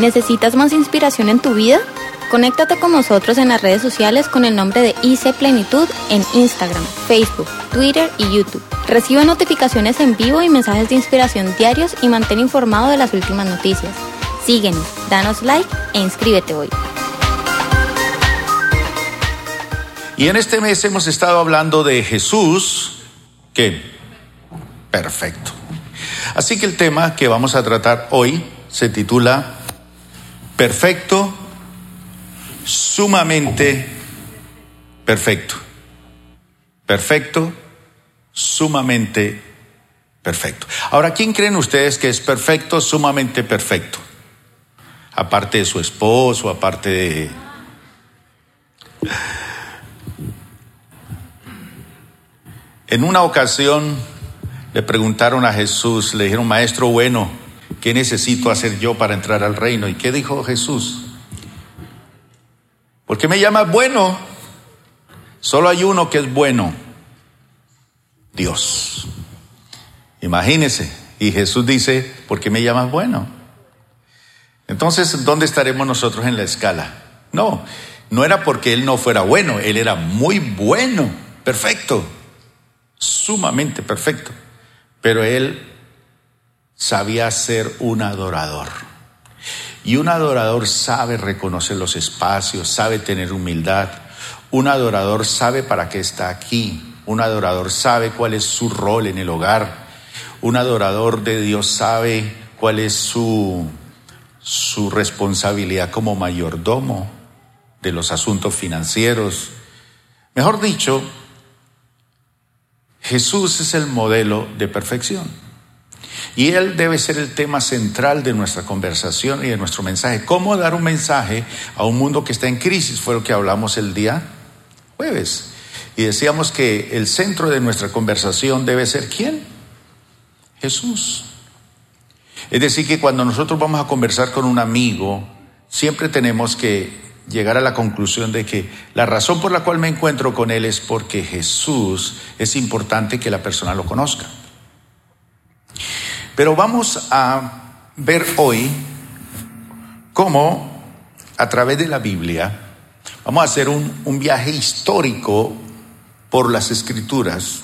¿Necesitas más inspiración en tu vida? Conéctate con nosotros en las redes sociales con el nombre de IC Plenitud en Instagram, Facebook, Twitter y YouTube. Recibe notificaciones en vivo y mensajes de inspiración diarios y mantén informado de las últimas noticias. Síguenos, danos like e inscríbete hoy. Y en este mes hemos estado hablando de Jesús, que perfecto. Así que el tema que vamos a tratar hoy se titula Perfecto sumamente perfecto. Perfecto, sumamente perfecto. Ahora, ¿quién creen ustedes que es perfecto, sumamente perfecto? Aparte de su esposo, aparte de... En una ocasión le preguntaron a Jesús, le dijeron, Maestro bueno, ¿qué necesito hacer yo para entrar al reino? ¿Y qué dijo Jesús? ¿Por qué me llamas bueno? Solo hay uno que es bueno, Dios. Imagínese. Y Jesús dice, ¿por qué me llamas bueno? Entonces, ¿dónde estaremos nosotros en la escala? No, no era porque Él no fuera bueno, Él era muy bueno, perfecto, sumamente perfecto. Pero Él sabía ser un adorador. Y un adorador sabe reconocer los espacios, sabe tener humildad. Un adorador sabe para qué está aquí. Un adorador sabe cuál es su rol en el hogar. Un adorador de Dios sabe cuál es su, su responsabilidad como mayordomo de los asuntos financieros. Mejor dicho, Jesús es el modelo de perfección. Y Él debe ser el tema central de nuestra conversación y de nuestro mensaje. ¿Cómo dar un mensaje a un mundo que está en crisis? Fue lo que hablamos el día jueves. Y decíamos que el centro de nuestra conversación debe ser ¿quién? Jesús. Es decir, que cuando nosotros vamos a conversar con un amigo, siempre tenemos que llegar a la conclusión de que la razón por la cual me encuentro con él es porque Jesús es importante que la persona lo conozca. Pero vamos a ver hoy cómo a través de la Biblia vamos a hacer un, un viaje histórico por las escrituras,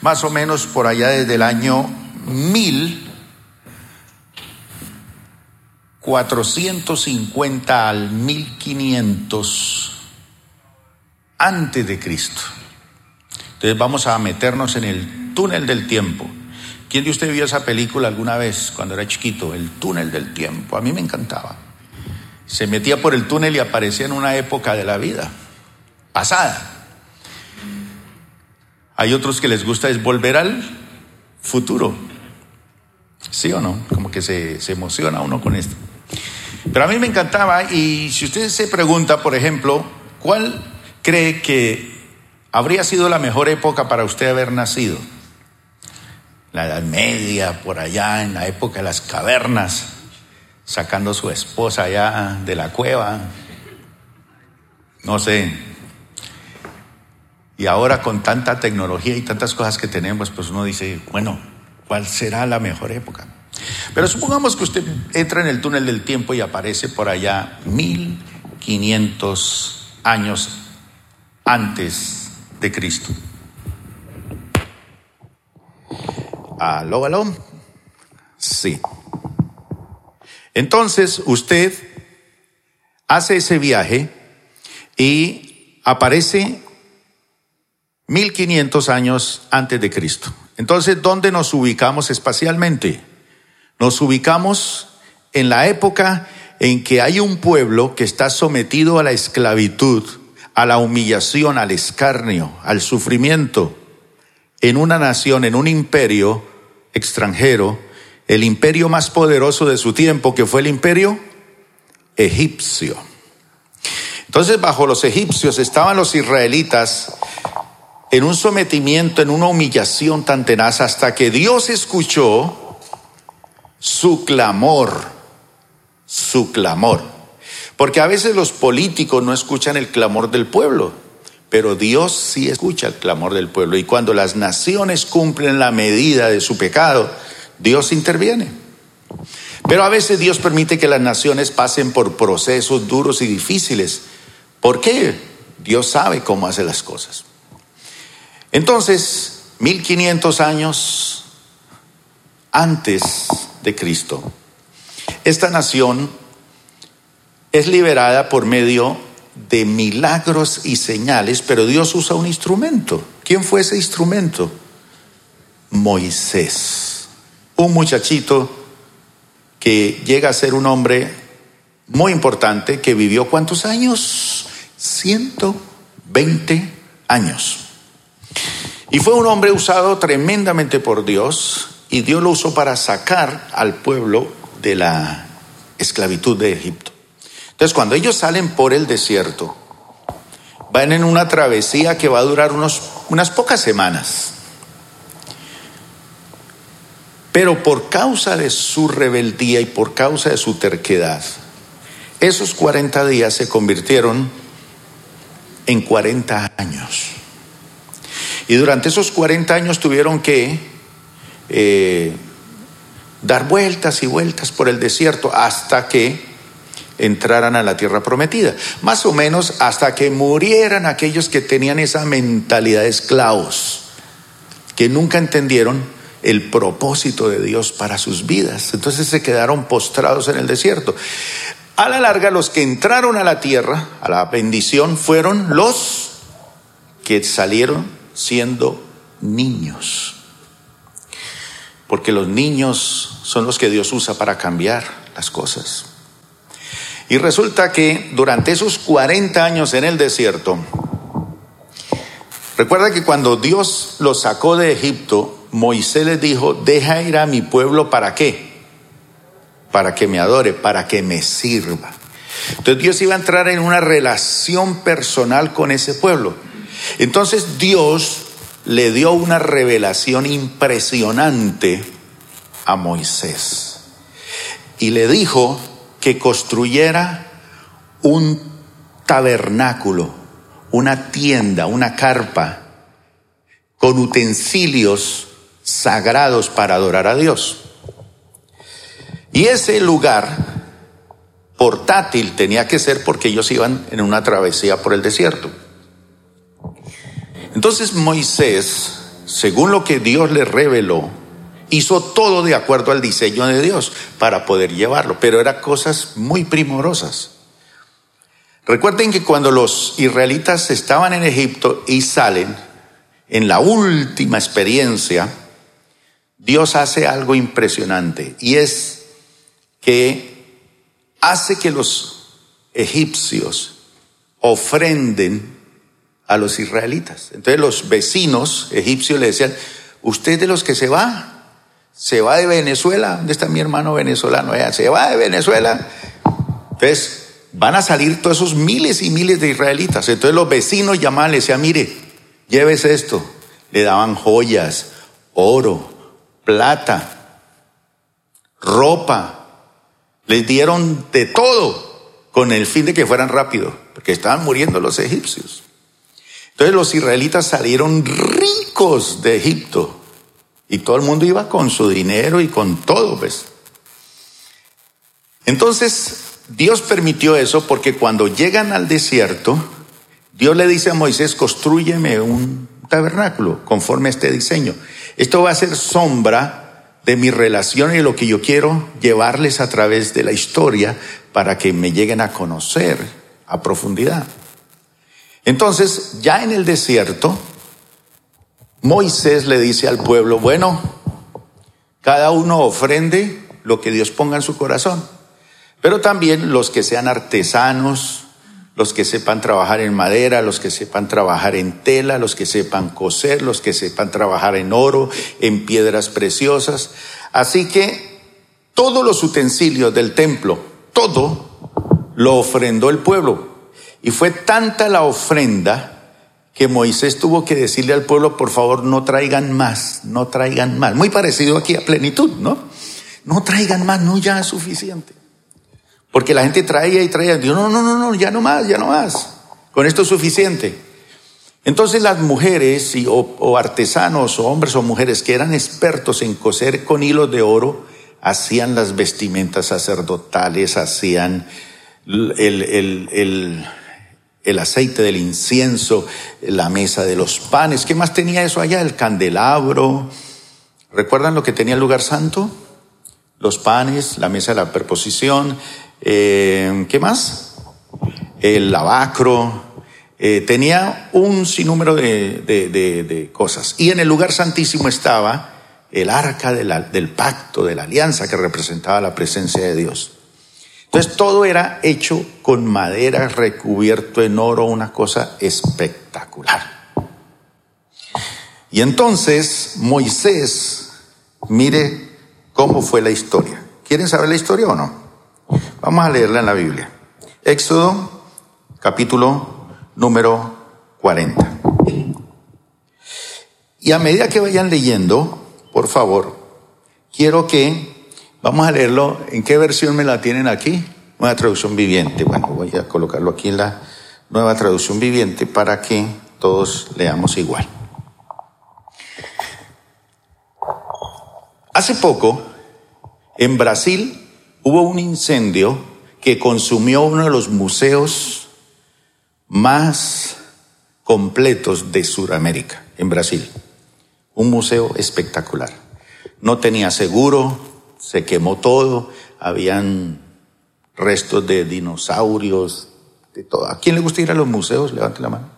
más o menos por allá desde el año 1450 al 1500 antes de Cristo. Entonces vamos a meternos en el túnel del tiempo. ¿Quién de usted vio esa película alguna vez cuando era chiquito? El túnel del tiempo. A mí me encantaba. Se metía por el túnel y aparecía en una época de la vida pasada. Hay otros que les gusta es volver al futuro. ¿Sí o no? Como que se, se emociona uno con esto. Pero a mí me encantaba y si usted se pregunta, por ejemplo, ¿cuál cree que habría sido la mejor época para usted haber nacido? La Edad Media, por allá en la época de las cavernas, sacando su esposa allá de la cueva. No sé. Y ahora con tanta tecnología y tantas cosas que tenemos, pues uno dice, bueno, ¿cuál será la mejor época? Pero supongamos que usted entra en el túnel del tiempo y aparece por allá 1500 años antes de Cristo. Aló, aló. Sí. Entonces usted hace ese viaje y aparece 1500 años antes de Cristo. Entonces, ¿dónde nos ubicamos espacialmente? Nos ubicamos en la época en que hay un pueblo que está sometido a la esclavitud, a la humillación, al escarnio, al sufrimiento, en una nación, en un imperio extranjero, el imperio más poderoso de su tiempo, que fue el imperio egipcio. Entonces, bajo los egipcios estaban los israelitas en un sometimiento, en una humillación tan tenaz, hasta que Dios escuchó su clamor, su clamor. Porque a veces los políticos no escuchan el clamor del pueblo, pero Dios sí escucha el clamor del pueblo. Y cuando las naciones cumplen la medida de su pecado, Dios interviene. Pero a veces Dios permite que las naciones pasen por procesos duros y difíciles. ¿Por qué? Dios sabe cómo hace las cosas. Entonces, 1500 años antes de Cristo, esta nación es liberada por medio de milagros y señales, pero Dios usa un instrumento. ¿Quién fue ese instrumento? Moisés, un muchachito que llega a ser un hombre muy importante que vivió cuántos años? 120 años. Y fue un hombre usado tremendamente por Dios y Dios lo usó para sacar al pueblo de la esclavitud de Egipto. Entonces, cuando ellos salen por el desierto, van en una travesía que va a durar unos, unas pocas semanas. Pero por causa de su rebeldía y por causa de su terquedad, esos 40 días se convirtieron en 40 años. Y durante esos 40 años tuvieron que eh, dar vueltas y vueltas por el desierto hasta que entraran a la tierra prometida. Más o menos hasta que murieran aquellos que tenían esa mentalidad de esclavos, que nunca entendieron el propósito de Dios para sus vidas. Entonces se quedaron postrados en el desierto. A la larga, los que entraron a la tierra, a la bendición, fueron los que salieron siendo niños. Porque los niños son los que Dios usa para cambiar las cosas. Y resulta que durante esos 40 años en el desierto, recuerda que cuando Dios los sacó de Egipto, Moisés les dijo, deja ir a mi pueblo para qué? Para que me adore, para que me sirva. Entonces Dios iba a entrar en una relación personal con ese pueblo. Entonces Dios le dio una revelación impresionante a Moisés. Y le dijo que construyera un tabernáculo, una tienda, una carpa, con utensilios sagrados para adorar a Dios. Y ese lugar portátil tenía que ser porque ellos iban en una travesía por el desierto. Entonces Moisés, según lo que Dios le reveló, hizo todo de acuerdo al diseño de Dios para poder llevarlo, pero eran cosas muy primorosas. Recuerden que cuando los israelitas estaban en Egipto y salen, en la última experiencia, Dios hace algo impresionante y es que hace que los egipcios ofrenden a los israelitas. Entonces los vecinos egipcios le decían, usted de los que se va, se va de Venezuela, ¿dónde está mi hermano venezolano? se va de Venezuela. Entonces van a salir todos esos miles y miles de israelitas. Entonces los vecinos llamaban, le decían, mire, llévese esto. Le daban joyas, oro, plata, ropa, les dieron de todo con el fin de que fueran rápido, porque estaban muriendo los egipcios. Entonces los israelitas salieron ricos de Egipto y todo el mundo iba con su dinero y con todo, pues. Entonces Dios permitió eso porque cuando llegan al desierto, Dios le dice a Moisés, construyeme un tabernáculo conforme a este diseño. Esto va a ser sombra de mi relación y lo que yo quiero llevarles a través de la historia para que me lleguen a conocer a profundidad. Entonces, ya en el desierto, Moisés le dice al pueblo, bueno, cada uno ofrende lo que Dios ponga en su corazón, pero también los que sean artesanos, los que sepan trabajar en madera, los que sepan trabajar en tela, los que sepan coser, los que sepan trabajar en oro, en piedras preciosas. Así que todos los utensilios del templo, todo lo ofrendó el pueblo. Y fue tanta la ofrenda que Moisés tuvo que decirle al pueblo, por favor, no traigan más, no traigan más. Muy parecido aquí a plenitud, ¿no? No traigan más, no ya es suficiente. Porque la gente traía y traía. Dios, no, no, no, no, ya no más, ya no más. Con esto es suficiente. Entonces las mujeres o, o, artesanos o hombres o mujeres que eran expertos en coser con hilos de oro, hacían las vestimentas sacerdotales, hacían el, el, aceite del incienso, la mesa de los panes. ¿Qué más tenía eso allá? El candelabro. ¿Recuerdan lo que tenía el lugar santo? Los panes, la mesa de la perposición. Eh, ¿Qué más? El lavacro. Eh, tenía un sinnúmero de, de, cosas. Y en el lugar santísimo estaba el arca del pacto, de la alianza que representaba la presencia de Dios. Entonces todo era hecho con madera, recubierto en oro, una cosa espectacular. Y entonces Moisés, mire cómo fue la historia. ¿Quieren saber la historia o no? Vamos a leerla en la Biblia. Éxodo, capítulo número 40. Y a medida que vayan leyendo, por favor, quiero que, vamos a leerlo, ¿en qué versión me la tienen aquí? Nueva traducción viviente. Bueno, voy a colocarlo aquí en la nueva traducción viviente para que todos leamos igual. Hace poco, en Brasil, hubo un incendio que consumió uno de los museos más completos de Sudamérica, en Brasil un museo espectacular. No tenía seguro, se quemó todo, habían restos de dinosaurios, de todo. ¿A quién le gusta ir a los museos? Levante la mano.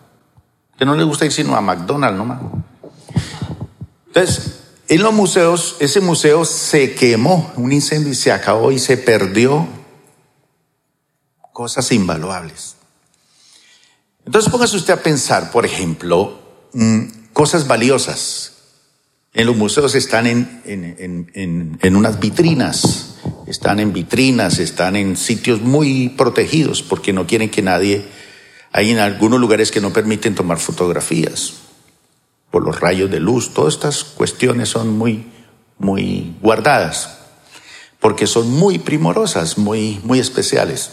Que no le gusta ir sino a McDonald's, no Entonces, en los museos, ese museo se quemó, un incendio y se acabó y se perdió cosas invaluables. Entonces póngase usted a pensar, por ejemplo, mm, cosas valiosas en los museos están en, en, en, unas vitrinas, están en vitrinas, están en sitios muy protegidos porque no quieren que nadie, hay en algunos lugares que no permiten tomar fotografías por los rayos de luz, todas estas cuestiones son muy, muy guardadas porque son muy primorosas, muy, muy especiales.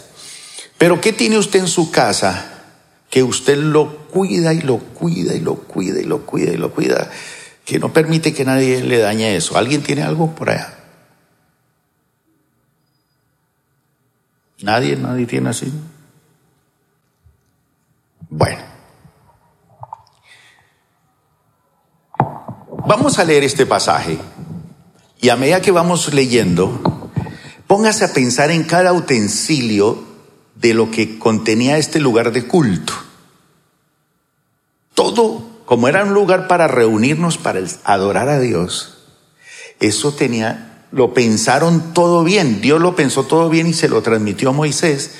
Pero ¿qué tiene usted en su casa que usted lo cuida y lo cuida y lo cuida y lo cuida y lo cuida? Que no permite que nadie le dañe eso. ¿Alguien tiene algo por allá? ¿Nadie? ¿Nadie tiene así? Bueno. Vamos a leer este pasaje y a medida que vamos leyendo, póngase a pensar en cada utensilio de lo que contenía este lugar de culto. Todo como era un lugar para reunirnos, para adorar a Dios, eso tenía, lo pensaron todo bien, Dios lo pensó todo bien y se lo transmitió a Moisés,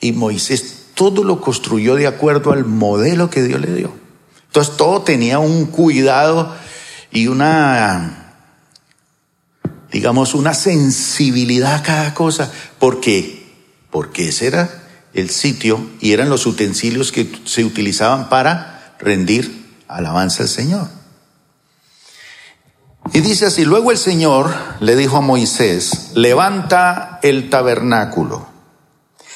y Moisés todo lo construyó de acuerdo al modelo que Dios le dio. Entonces todo tenía un cuidado y una, digamos, una sensibilidad a cada cosa. ¿Por qué? Porque ese era el sitio y eran los utensilios que se utilizaban para rendir alabanza al Señor. Y dice así, luego el Señor le dijo a Moisés, levanta el tabernáculo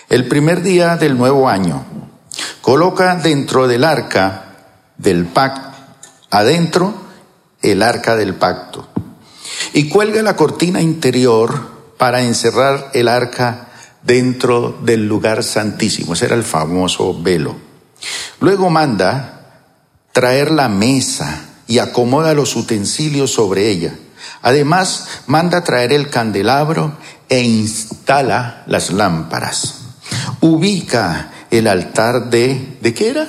el primer día del nuevo año, coloca dentro del arca del pacto, adentro el arca del pacto, y cuelga la cortina interior para encerrar el arca dentro del lugar santísimo. Ese era el famoso velo. Luego manda traer la mesa y acomoda los utensilios sobre ella. Además, manda traer el candelabro e instala las lámparas. Ubica el altar de... ¿De qué era?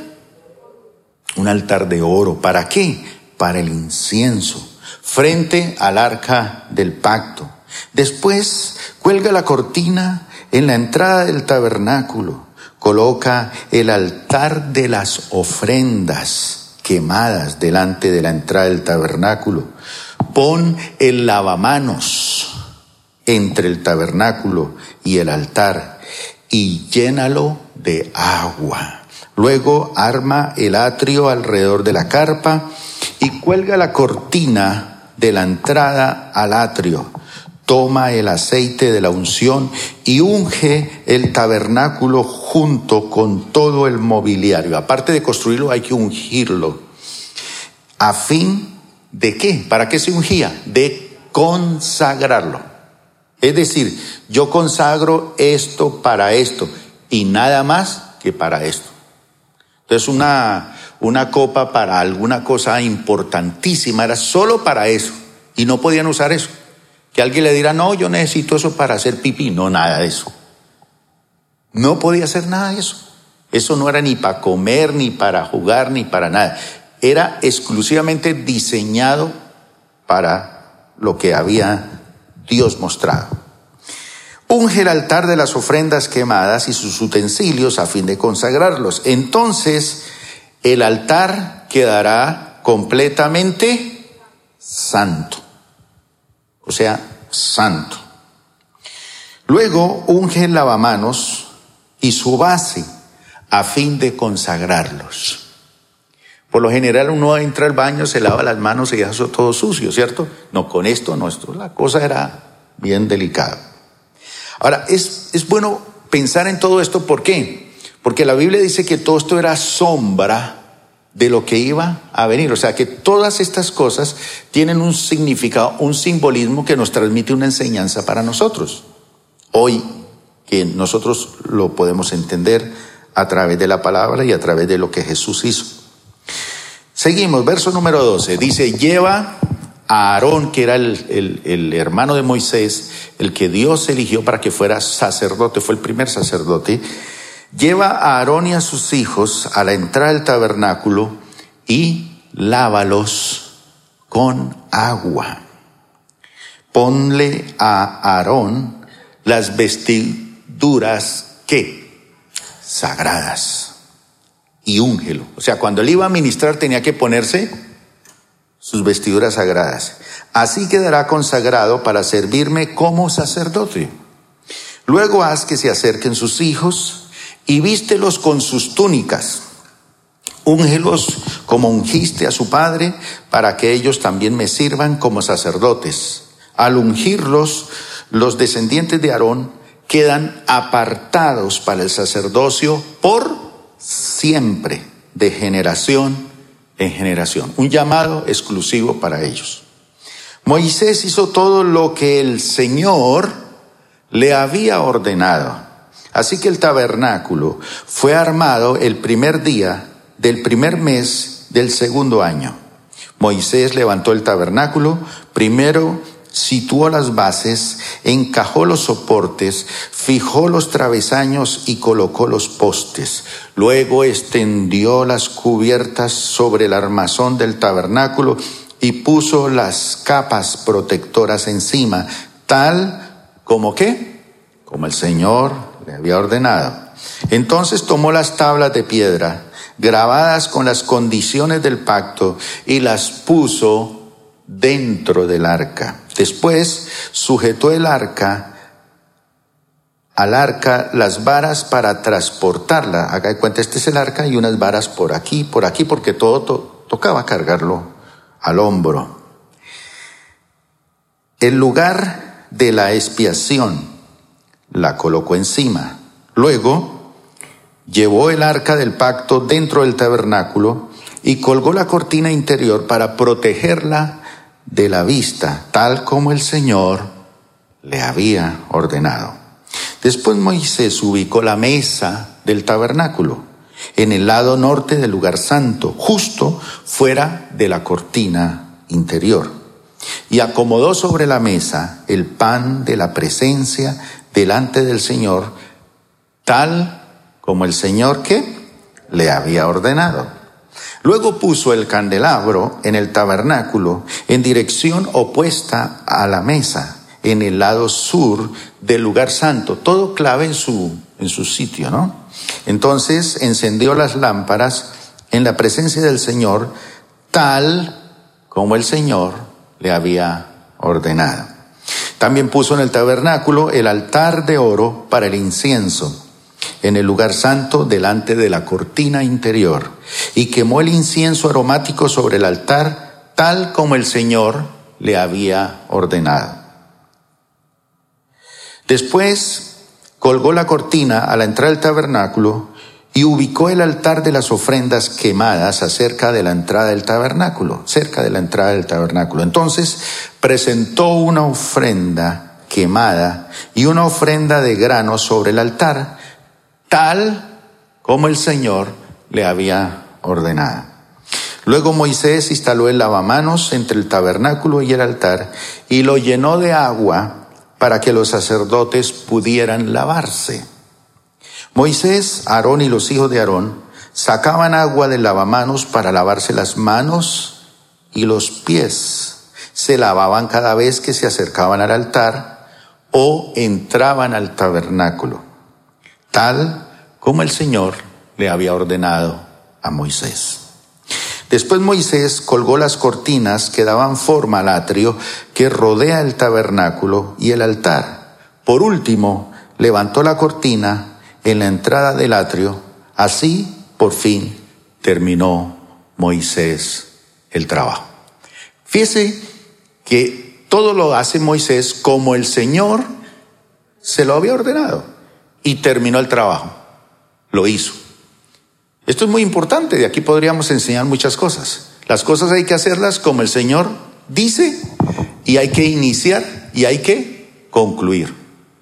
Un altar de oro. ¿Para qué? Para el incienso, frente al arca del pacto. Después cuelga la cortina en la entrada del tabernáculo. Coloca el altar de las ofrendas quemadas delante de la entrada del tabernáculo. Pon el lavamanos entre el tabernáculo y el altar y llénalo de agua. Luego arma el atrio alrededor de la carpa y cuelga la cortina de la entrada al atrio. Toma el aceite de la unción y unge el tabernáculo junto con todo el mobiliario. Aparte de construirlo, hay que ungirlo. ¿A fin de qué? ¿Para qué se ungía? De consagrarlo. Es decir, yo consagro esto para esto y nada más que para esto. Entonces una, una copa para alguna cosa importantísima era solo para eso y no podían usar eso. Que alguien le diera, no, yo necesito eso para hacer pipí. No, nada de eso. No podía hacer nada de eso. Eso no era ni para comer, ni para jugar, ni para nada. Era exclusivamente diseñado para lo que había Dios mostrado. Unge el altar de las ofrendas quemadas y sus utensilios a fin de consagrarlos. Entonces el altar quedará completamente santo. O sea, santo. Luego unge el lavamanos y su base a fin de consagrarlos. Por lo general uno entra al baño, se lava las manos y deja eso todo sucio, ¿cierto? No, con esto no, esto, la cosa era bien delicada. Ahora, es, es bueno pensar en todo esto, ¿por qué? Porque la Biblia dice que todo esto era sombra de lo que iba a venir. O sea que todas estas cosas tienen un significado, un simbolismo que nos transmite una enseñanza para nosotros. Hoy, que nosotros lo podemos entender a través de la palabra y a través de lo que Jesús hizo. Seguimos, verso número 12. Dice, lleva a Aarón, que era el, hermano de Moisés, el que Dios eligió para que fuera sacerdote, fue el primer sacerdote, lleva a Aarón y a sus hijos a la entrada del tabernáculo y lávalos con agua. Ponle a Aarón las vestiduras que sagradas y úngelo. O sea, cuando él iba a ministrar tenía que ponerse sus vestiduras sagradas. Así quedará consagrado para servirme como sacerdote. Luego haz que se acerquen sus hijos y vístelos con sus túnicas. Úngelos como ungiste a su padre para que ellos también me sirvan como sacerdotes. Al ungirlos, los descendientes de Aarón quedan apartados para el sacerdocio por siempre, de generación en generación. Un llamado exclusivo para ellos. Moisés hizo todo lo que el Señor le había ordenado. Así que el tabernáculo fue armado el primer día del primer mes del segundo año. Moisés levantó el tabernáculo primero situó las bases, encajó los soportes, fijó los travesaños y colocó los postes. Luego extendió las cubiertas sobre el armazón del tabernáculo y puso las capas protectoras encima, tal como que, como el Señor le había ordenado. Entonces tomó las tablas de piedra, grabadas con las condiciones del pacto, y las puso dentro del arca. Después sujetó el arca al arca las varas para transportarla. Haga de cuenta, este es el arca y unas varas por aquí, por aquí, porque todo tocaba cargarlo al hombro. El lugar de la expiación la colocó encima. Luego llevó el arca del pacto dentro del tabernáculo y colgó la cortina interior para protegerla de la vista, tal como el Señor le había ordenado. Después Moisés ubicó la mesa del tabernáculo en el lado norte del lugar santo, justo fuera de la cortina interior, y acomodó sobre la mesa el pan de la presencia delante del Señor, tal como el Señor que le había ordenado. Luego puso el candelabro en el tabernáculo en dirección opuesta a la mesa, en el lado sur del lugar santo, todo clave en su, en su sitio, ¿no? Entonces encendió las lámparas en la presencia del Señor, tal como el Señor le había ordenado. También puso en el tabernáculo el altar de oro para el incienso en el lugar santo delante de la cortina interior y quemó el incienso aromático sobre el altar tal como el Señor le había ordenado. Después colgó la cortina a la entrada del tabernáculo y ubicó el altar de las ofrendas quemadas acerca de la entrada del tabernáculo, cerca de la entrada del tabernáculo. Entonces presentó una ofrenda quemada y una ofrenda de grano sobre el altar, tal como el Señor le había ordenado. Luego Moisés instaló el lavamanos entre el tabernáculo y el altar y lo llenó de agua para que los sacerdotes pudieran lavarse. Moisés, Aarón y los hijos de Aarón sacaban agua del lavamanos para lavarse las manos y los pies. Se lavaban cada vez que se acercaban al altar o entraban al tabernáculo, tal como el Señor le había ordenado a Moisés. Después Moisés colgó las cortinas que daban forma al atrio que rodea el tabernáculo y el altar. Por último, levantó la cortina en la entrada del atrio. Así, por fin, terminó Moisés el trabajo. Fíjese que todo lo hace Moisés como el Señor se lo había ordenado y terminó el trabajo. Lo hizo. Esto es muy importante, de aquí podríamos enseñar muchas cosas. Las cosas hay que hacerlas como el Señor dice y hay que iniciar y hay que concluir.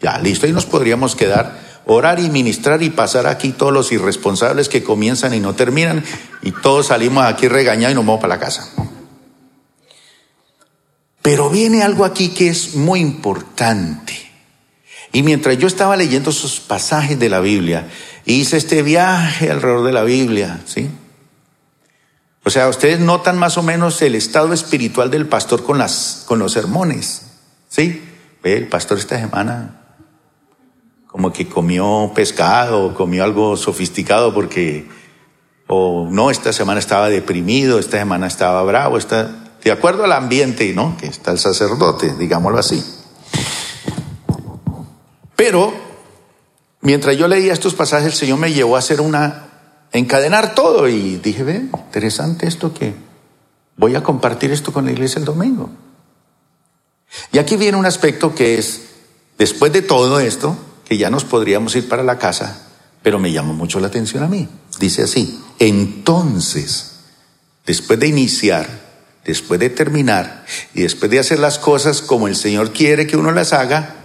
Ya, listo, y nos podríamos quedar, orar y ministrar y pasar aquí todos los irresponsables que comienzan y no terminan y todos salimos aquí regañados y nos vamos para la casa. Pero viene algo aquí que es muy importante. Y mientras yo estaba leyendo esos pasajes de la Biblia, hice este viaje alrededor de la Biblia, ¿sí? O sea, ustedes notan más o menos el estado espiritual del pastor con, las, con los sermones, ¿sí? El pastor esta semana como que comió pescado, comió algo sofisticado porque, o no, esta semana estaba deprimido, esta semana estaba bravo, está, de acuerdo al ambiente, ¿no? Que está el sacerdote, digámoslo así. Pero mientras yo leía estos pasajes, el Señor me llevó a hacer una, encadenar todo y dije, ve, interesante esto que voy a compartir esto con la iglesia el domingo. Y aquí viene un aspecto que es, después de todo esto, ya nos podríamos ir para la casa, pero me llamó mucho la atención a mí. Dice así, entonces, después de iniciar, después de terminar y después de hacer las cosas como el Señor quiere que uno las haga,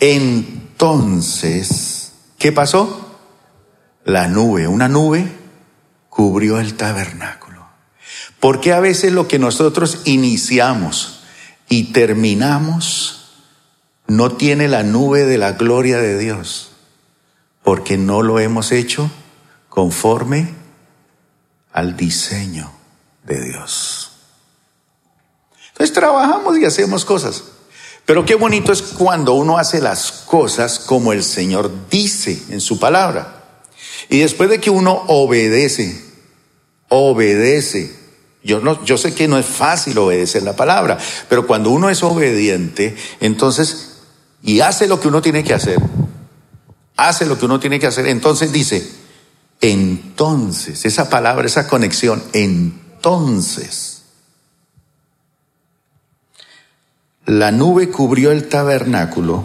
entonces, ¿qué pasó? La nube, una nube cubrió el tabernáculo. Porque a veces lo que nosotros iniciamos y terminamos no tiene la nube de la gloria de Dios? Porque no lo hemos hecho conforme al diseño de Dios. Entonces trabajamos y hacemos cosas. Pero qué bonito es cuando uno hace las cosas como el Señor dice en su palabra. Y después de que uno obedece, obedece. Yo, no, yo sé que no es fácil obedecer la palabra, pero cuando uno es obediente, entonces, y hace lo que uno tiene que hacer, hace lo que uno tiene que hacer, entonces dice, entonces, esa palabra, esa conexión, entonces, la nube cubrió el tabernáculo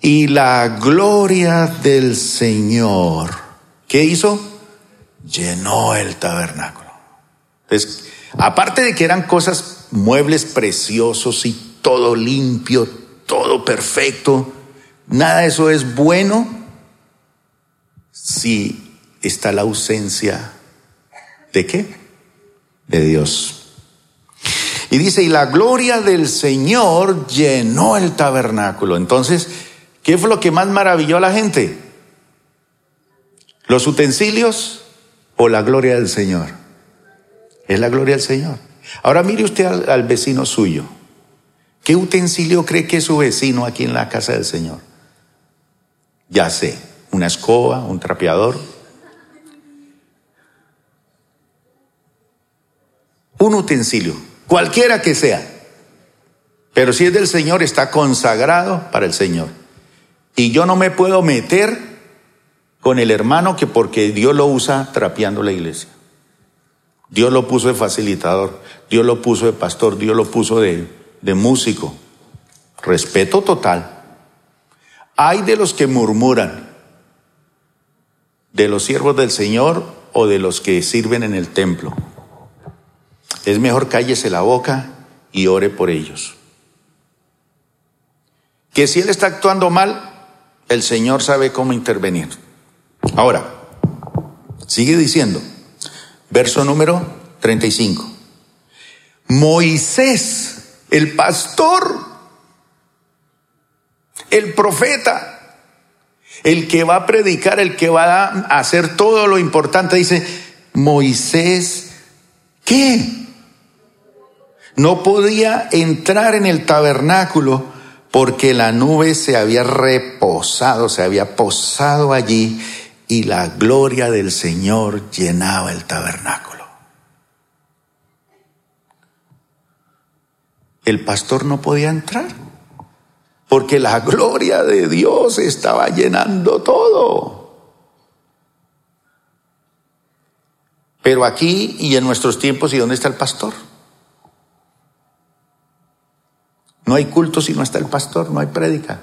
y la gloria del Señor, ¿qué hizo? Llenó el tabernáculo. Aparte de que eran cosas, muebles preciosos y todo limpio, todo perfecto, nada de eso es bueno si está la ausencia de qué? De Dios. Y dice, y la gloria del Señor llenó el tabernáculo. Entonces, ¿qué fue lo que más maravilló a la gente? ¿Los utensilios o la gloria del Señor? Es la gloria del Señor. Ahora mire usted al, al vecino suyo. ¿Qué utensilio cree que es su vecino aquí en la casa del Señor? Ya sé, una escoba, un trapeador. Un utensilio cualquiera que sea. Pero si es del Señor, está consagrado para el Señor. Y yo no me puedo meter con el hermano que porque Dios lo usa trapeando la iglesia. Dios lo puso de facilitador, Dios lo puso de pastor, Dios lo puso de, de músico. Respeto total. Hay de los que murmuran, de los siervos del Señor o de los que sirven en el templo. Es mejor cállese la boca y ore por ellos. que si él está actuando mal, el Señor sabe cómo intervenir. Ahora, sigue diciendo, verso número 35. Moisés, el pastor, el profeta, el que va a predicar, el que va a hacer todo lo importante, dice, Moisés, ¿qué? No podía entrar en el tabernáculo porque la nube se había reposado, se había posado allí y la gloria del Señor llenaba el tabernáculo. El pastor no podía entrar porque la gloria de Dios estaba llenando todo. Pero aquí y en nuestros tiempos, ¿y dónde está el pastor? No hay culto si no está el pastor, no hay prédica.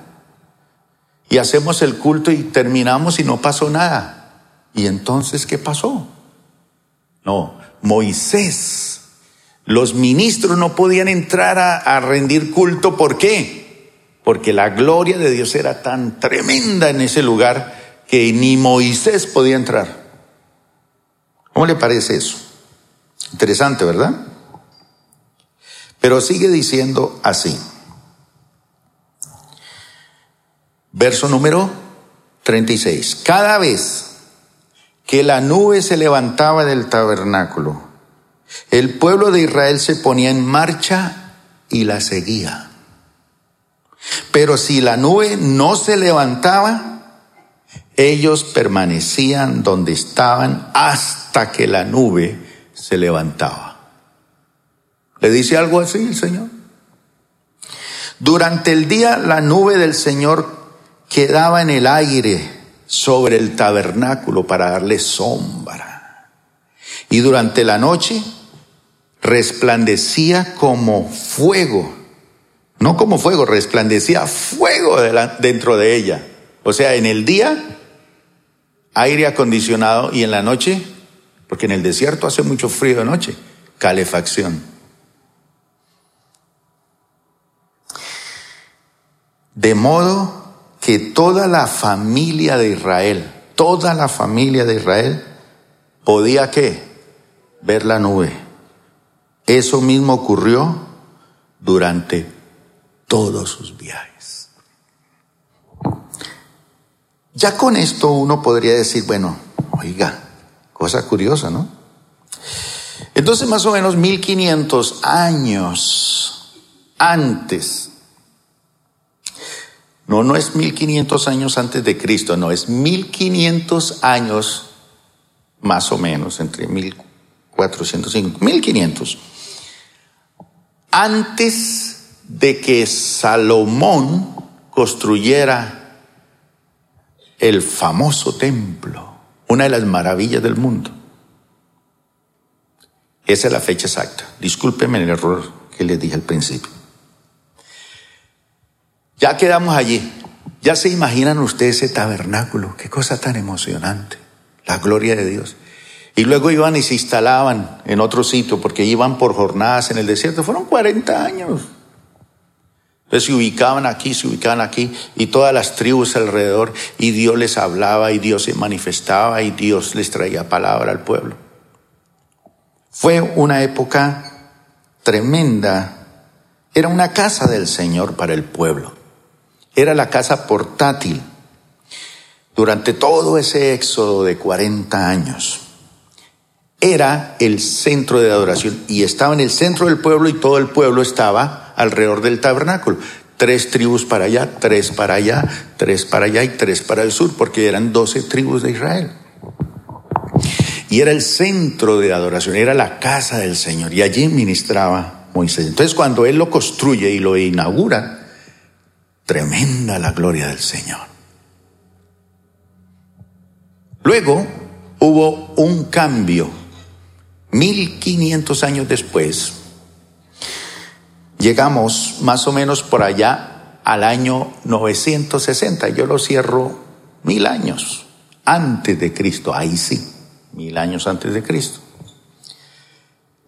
Y hacemos el culto y terminamos y no pasó nada. ¿Y entonces qué pasó? No, Moisés, los ministros no podían entrar a, rendir culto. ¿Por qué? Porque la gloria de Dios era tan tremenda en ese lugar que ni Moisés podía entrar. ¿Cómo le parece eso? Interesante, ¿verdad? Pero sigue diciendo así. Verso número 36. Cada vez que la nube se levantaba del tabernáculo, el pueblo de Israel se ponía en marcha y la seguía. Pero si la nube no se levantaba, ellos permanecían donde estaban hasta que la nube se levantaba. ¿Le dice algo así el Señor? Durante el día la nube del Señor quedaba en el aire sobre el tabernáculo para darle sombra. Y durante la noche resplandecía como fuego. No como fuego, resplandecía fuego dentro de ella. O sea, en el día aire acondicionado y en la noche, porque en el desierto hace mucho frío de noche, calefacción. De modo que toda la familia de Israel, toda la familia de Israel podía qué? Ver la nube. Eso mismo ocurrió durante todos sus viajes. Ya con esto uno podría decir, bueno, oiga, cosa curiosa, ¿no? Entonces más o menos 1500 años antes no, no es 1500 años antes de Cristo, no, es 1500 años más o menos, entre 1405, 1500. Antes de que Salomón construyera el famoso templo, una de las maravillas del mundo. Esa es la fecha exacta. Discúlpeme el error que les dije al principio. Ya quedamos allí. Ya se imaginan ustedes ese tabernáculo. Qué cosa tan emocionante. La gloria de Dios. Y luego iban y se instalaban en otro sitio porque iban por jornadas en el desierto. Fueron 40 años. Entonces se ubicaban aquí, se ubicaban aquí y todas las tribus alrededor y Dios les hablaba y Dios se manifestaba y Dios les traía palabra al pueblo. Fue una época tremenda. Era una casa del Señor para el pueblo era la casa portátil durante todo ese éxodo de 40 años. Era el centro de adoración y estaba en el centro del pueblo y todo el pueblo estaba alrededor del tabernáculo. Tres tribus para allá, tres para allá, tres para allá y tres para el sur, porque eran doce tribus de Israel. Y era el centro de adoración, era la casa del Señor y allí ministraba Moisés. Entonces cuando él lo construye y lo inaugura, Tremenda la gloria del Señor. Luego hubo un cambio. 1500 años después, llegamos más o menos por allá al año 960. Yo lo cierro mil años antes de Cristo. Ahí sí, mil años antes de Cristo.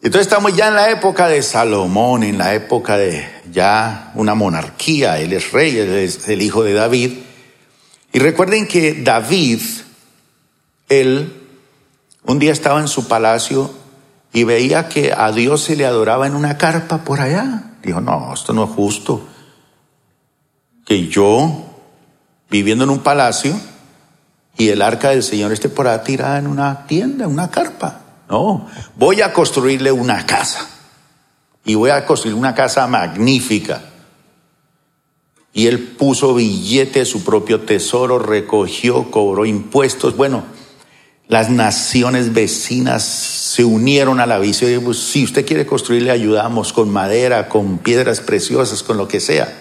Entonces estamos ya en la época de Salomón, en la época de ya una monarquía. Él es rey, él es el hijo de David. Y recuerden que David, él un día estaba en su palacio y veía que a Dios se le adoraba en una carpa por allá. Dijo, no, esto no es justo. Que yo, viviendo en un palacio, y el arca del Señor esté por ahí tirada en una tienda, en una carpa. No, voy a construirle una casa. Y voy a construir una casa magnífica. Y él puso billete su propio tesoro, recogió, cobró impuestos. Bueno, las naciones vecinas se unieron a la visión y pues, si usted quiere construir, le ayudamos con madera, con piedras preciosas, con lo que sea.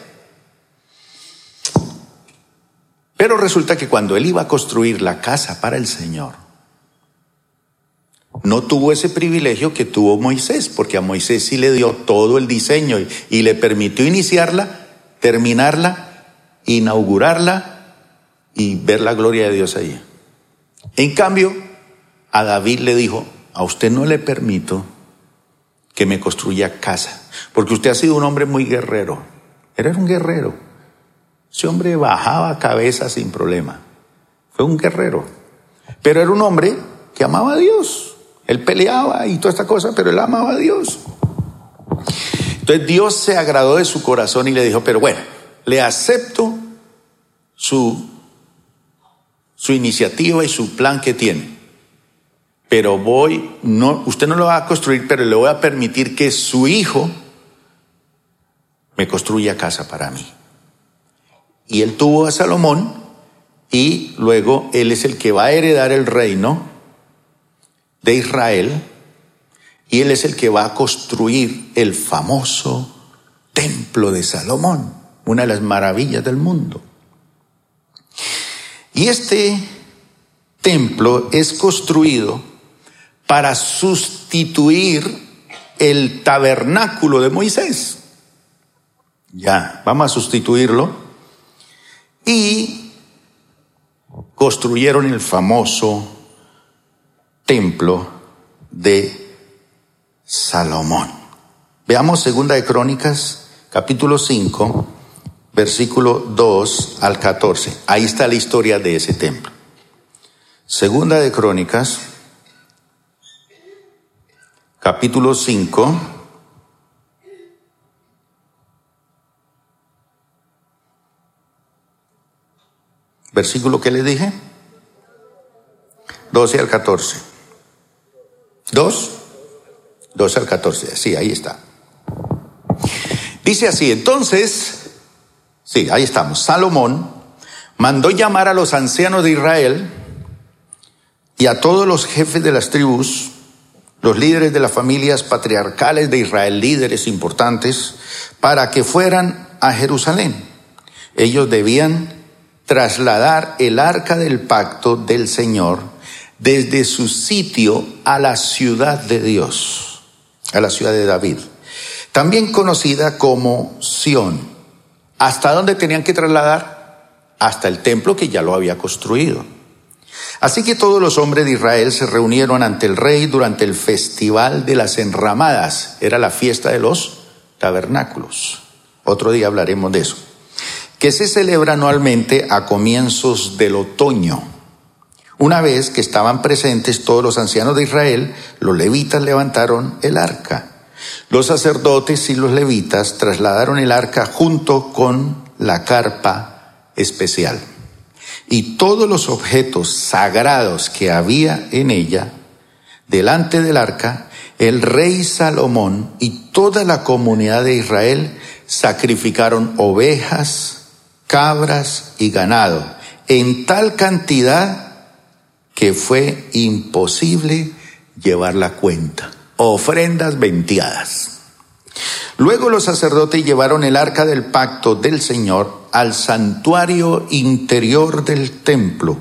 Pero resulta que cuando él iba a construir la casa para el Señor, no tuvo ese privilegio que tuvo Moisés, porque a Moisés sí le dio todo el diseño y, le permitió iniciarla, terminarla, inaugurarla y ver la gloria de Dios ahí. En cambio, a David le dijo, a usted no le permito que me construya casa, porque usted ha sido un hombre muy guerrero. Era un guerrero. Ese hombre bajaba cabeza sin problema. Fue un guerrero. Pero era un hombre que amaba a Dios. Él peleaba y toda esta cosa, pero él amaba a Dios. Entonces Dios se agradó de su corazón y le dijo, pero bueno, le acepto su, su iniciativa y su plan que tiene. Pero voy, no, usted no lo va a construir, pero le voy a permitir que su hijo me construya casa para mí. Y él tuvo a Salomón y luego él es el que va a heredar el reino de Israel y él es el que va a construir el famoso templo de Salomón, una de las maravillas del mundo. Y este templo es construido para sustituir el tabernáculo de Moisés. Ya, vamos a sustituirlo. Y construyeron el famoso templo de Salomón. Veamos segunda de Crónicas, capítulo 5, versículo 2 al 14. Ahí está la historia de ese templo. Segunda de Crónicas, capítulo 5, versículo que le dije, 12 al 14. 2, 12 al 14, sí, ahí está. Dice así, entonces, sí, ahí estamos, Salomón mandó llamar a los ancianos de Israel y a todos los jefes de las tribus, los líderes de las familias patriarcales de Israel, líderes importantes, para que fueran a Jerusalén. Ellos debían trasladar el arca del pacto del Señor desde su sitio a la ciudad de Dios, a la ciudad de David, también conocida como Sión. ¿Hasta dónde tenían que trasladar? Hasta el templo que ya lo había construido. Así que todos los hombres de Israel se reunieron ante el rey durante el festival de las enramadas. Era la fiesta de los tabernáculos. Otro día hablaremos de eso. Que se celebra anualmente a comienzos del otoño una vez que estaban presentes todos los ancianos de Israel, los levitas levantaron el arca. Los sacerdotes y los levitas trasladaron el arca junto con la carpa especial. Y todos los objetos sagrados que había en ella, delante del arca, el rey Salomón y toda la comunidad de Israel sacrificaron ovejas, cabras y ganado en tal cantidad que fue imposible llevar la cuenta. Ofrendas venteadas. Luego los sacerdotes llevaron el arca del pacto del Señor al santuario interior del templo,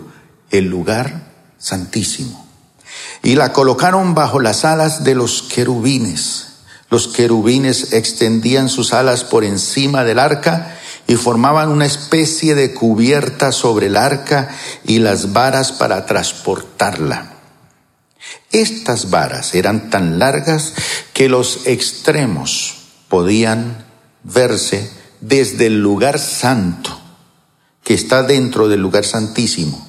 el lugar santísimo, y la colocaron bajo las alas de los querubines. Los querubines extendían sus alas por encima del arca y formaban una especie de cubierta sobre el arca y las varas para transportarla. Estas varas eran tan largas que los extremos podían verse desde el lugar santo, que está dentro del lugar santísimo,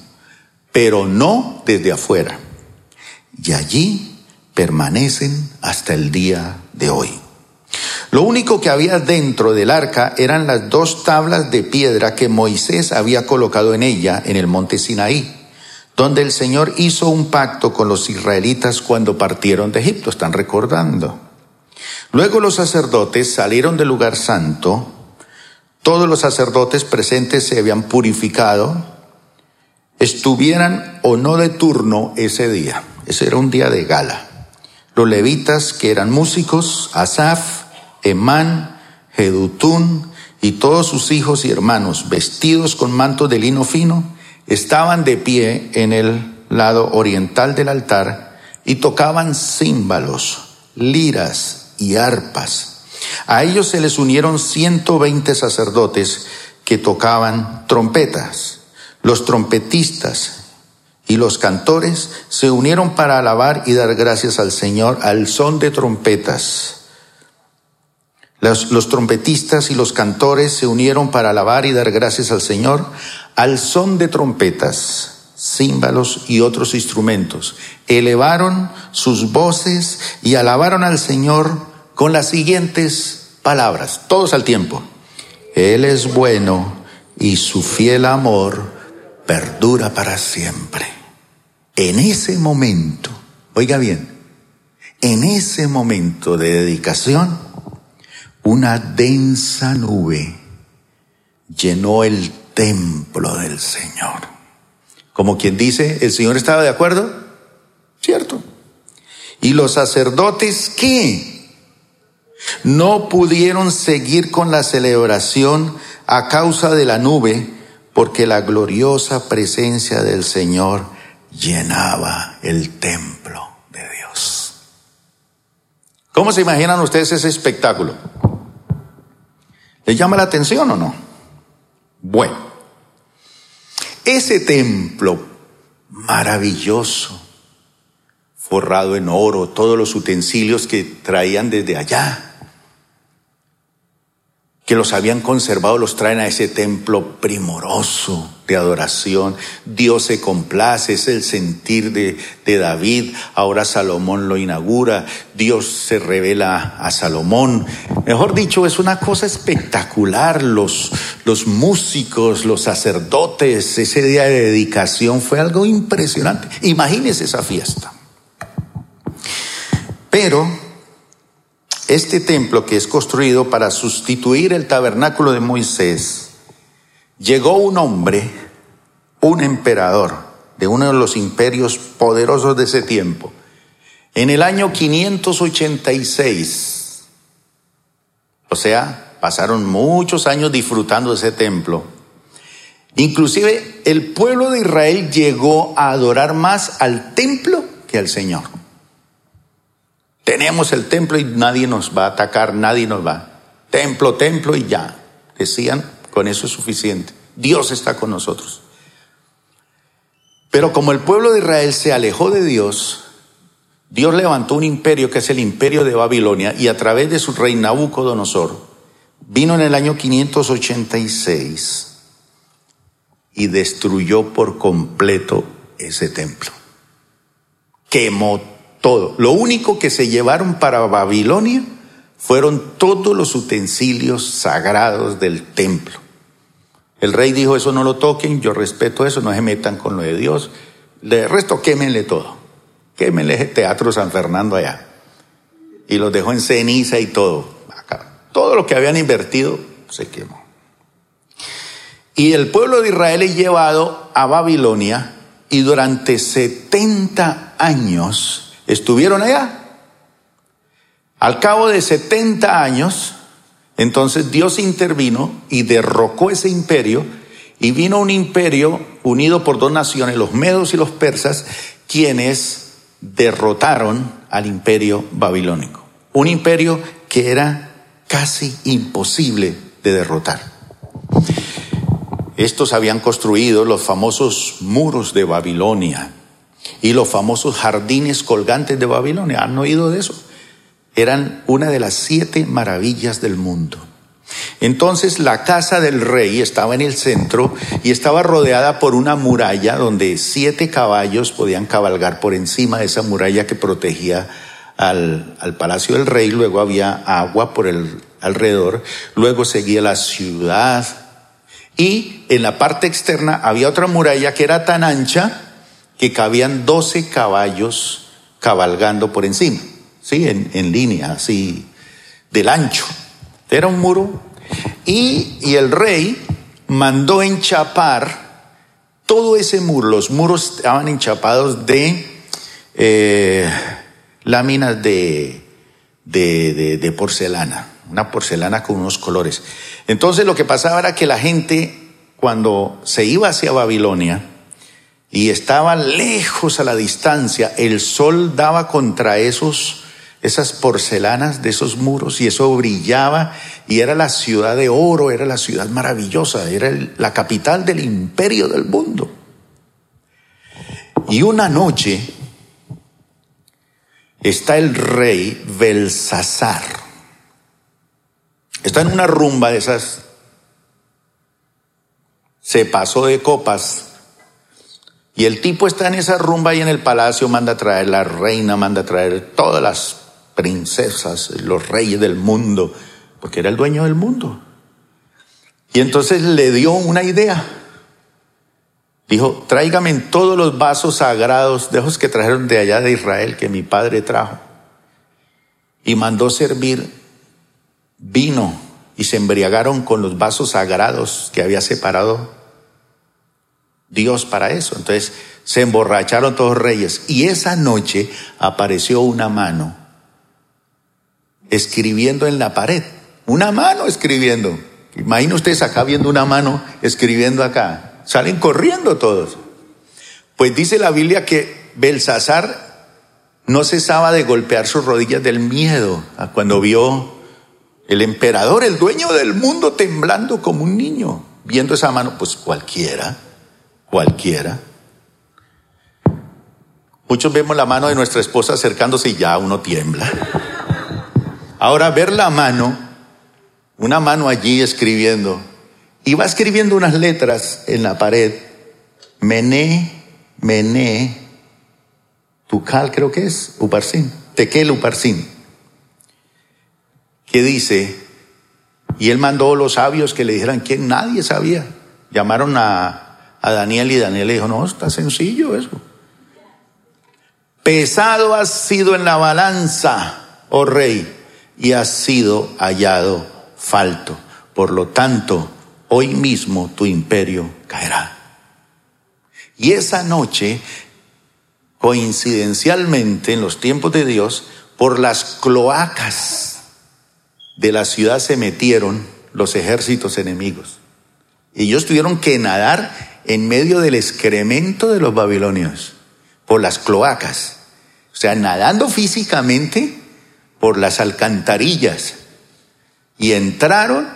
pero no desde afuera. Y allí permanecen hasta el día de hoy. Lo único que había dentro del arca eran las dos tablas de piedra que Moisés había colocado en ella en el monte Sinaí, donde el Señor hizo un pacto con los israelitas cuando partieron de Egipto, están recordando. Luego los sacerdotes salieron del lugar santo, todos los sacerdotes presentes se habían purificado, estuvieran o no de turno ese día, ese era un día de gala. Los levitas que eran músicos, Asaf, Emán, Jedutún y todos sus hijos y hermanos, vestidos con mantos de lino fino, estaban de pie en el lado oriental del altar y tocaban címbalos, liras y arpas. A ellos se les unieron 120 sacerdotes que tocaban trompetas. Los trompetistas y los cantores se unieron para alabar y dar gracias al Señor al son de trompetas. Los, trompetistas y los cantores se unieron para alabar y dar gracias al Señor al son de trompetas, címbalos y otros instrumentos. Elevaron sus voces y alabaron al Señor con las siguientes palabras, todos al tiempo. Él es bueno y su fiel amor perdura para siempre. En ese momento, oiga bien, en ese momento de dedicación, una densa nube llenó el templo del Señor. Como quien dice, ¿el Señor estaba de acuerdo? Cierto. ¿Y los sacerdotes qué? No pudieron seguir con la celebración a causa de la nube, porque la gloriosa presencia del Señor llenaba el templo de Dios. ¿Cómo se imaginan ustedes ese espectáculo? ¿Le llama la atención o no? Bueno, ese templo maravilloso, forrado en oro, todos los utensilios que traían desde allá, que los habían conservado, los traen a ese templo primoroso de adoración. Dios se complace, es el sentir de, de, David. Ahora Salomón lo inaugura, Dios se revela a Salomón. Mejor dicho, es una cosa espectacular. Los, los músicos, los sacerdotes, ese día de dedicación fue algo impresionante. Imagínese esa fiesta. Pero este templo que es construido para sustituir el tabernáculo de Moisés, llegó un hombre, un emperador de uno de los imperios poderosos de ese tiempo, en el año 586. O sea, pasaron muchos años disfrutando de ese templo. Inclusive el pueblo de Israel llegó a adorar más al templo que al Señor. Tenemos el templo y nadie nos va a atacar, nadie nos va. Templo, templo y ya. Decían, con eso es suficiente. Dios está con nosotros. Pero como el pueblo de Israel se alejó de Dios, Dios levantó un imperio que es el imperio de Babilonia y a través de su rey Nabucodonosor vino en el año 586 y destruyó por completo ese templo. Quemó todo. Lo único que se llevaron para Babilonia fueron todos los utensilios sagrados del templo. El rey dijo, eso no lo toquen, yo respeto eso, no se metan con lo de Dios. De resto, quémenle todo. Quémenle el teatro San Fernando allá. Y los dejó en ceniza y todo. Todo lo que habían invertido se quemó. Y el pueblo de Israel es llevado a Babilonia y durante 70 años estuvieron allá. Al cabo de 70 años, entonces Dios intervino y derrocó ese imperio y vino un imperio unido por dos naciones, los medos y los persas, quienes derrotaron al imperio babilónico. Un imperio que era casi imposible de derrotar. Estos habían construido los famosos muros de Babilonia, y los famosos jardines colgantes de Babilonia. ¿Han oído de eso? Eran una de las siete maravillas del mundo. Entonces la casa del rey estaba en el centro y estaba rodeada por una muralla donde siete caballos podían cabalgar por encima de esa muralla que protegía al, palacio del rey. Luego había agua por el alrededor. Luego seguía la ciudad. Y en la parte externa había otra muralla que era tan ancha que cabían doce caballos cabalgando por encima, ¿sí? En, en línea, así, del ancho. Era un muro y, el rey mandó enchapar todo ese muro. Los muros estaban enchapados de eh, láminas de, de, de, porcelana, una porcelana con unos colores. Entonces lo que pasaba era que la gente cuando se iba hacia Babilonia y estaba lejos a la distancia, el sol daba contra esos esas porcelanas de esos muros y eso brillaba y era la ciudad de oro, era la ciudad maravillosa, era la capital del imperio del mundo. Y una noche está el rey Belsasar. Está en una rumba de esas. Se pasó de copas. Y el tipo está en esa rumba y en el palacio manda a traer la reina, manda a traer todas las princesas, los reyes del mundo, porque era el dueño del mundo. Y entonces le dio una idea. Dijo, tráigame todos los vasos sagrados de esos que trajeron de allá de Israel, que mi padre trajo. Y mandó servir vino y se embriagaron con los vasos sagrados que había separado Dios para eso. Entonces se emborracharon todos los reyes. Y esa noche apareció una mano escribiendo en la pared. Una mano escribiendo. Imagina ustedes acá viendo una mano escribiendo acá. Salen corriendo todos. Pues dice la Biblia que Belsasar no cesaba de golpear sus rodillas del miedo cuando vio el emperador, el dueño del mundo, temblando como un niño. Viendo esa mano, pues cualquiera, cualquiera. Muchos vemos la mano de nuestra esposa acercándose y ya uno tiembla. Ahora ver la mano, una mano allí escribiendo, y va escribiendo unas letras en la pared, mené, mené, tucal creo que es, uparsin, tequel uparsin, que dice, y él mandó a los sabios que le dijeran que nadie sabía. Llamaron a, a Daniel y Daniel le dijo, no, está sencillo eso. Pesado has sido en la balanza, oh rey, y has sido hallado falto. Por lo tanto, hoy mismo tu imperio caerá. Y esa noche, coincidencialmente, en los tiempos de Dios, por las cloacas de la ciudad se metieron los ejércitos enemigos. Ellos tuvieron que nadar en medio del excremento de los babilonios, por las cloacas. O sea, nadando físicamente, por las alcantarillas y entraron,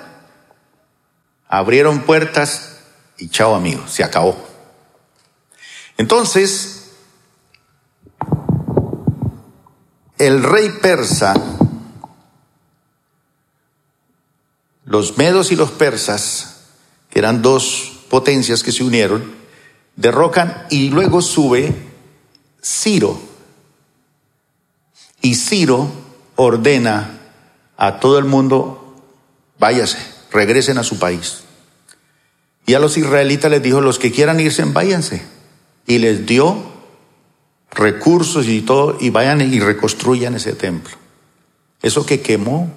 abrieron puertas y chao amigos, se acabó. Entonces, el rey persa, los medos y los persas, que eran dos potencias que se unieron, derrocan y luego sube Ciro. Y Ciro ordena a todo el mundo, váyase, regresen a su país. Y a los israelitas les dijo, los que quieran irse, váyanse. Y les dio recursos y todo, y vayan y reconstruyan ese templo. Eso que quemó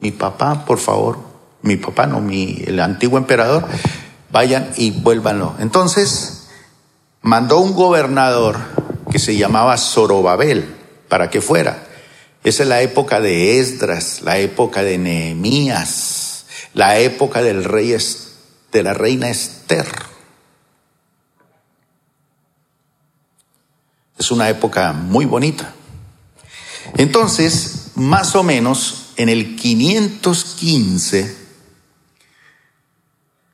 mi papá, por favor, mi papá no, mi, el antiguo emperador, vayan y vuélvanlo. Entonces, mandó un gobernador que se llamaba Zorobabel para que fuera. Esa es la época de Esdras, la época de Nehemías, la época del rey de la reina Esther. Es una época muy bonita. Entonces, más o menos en el 515,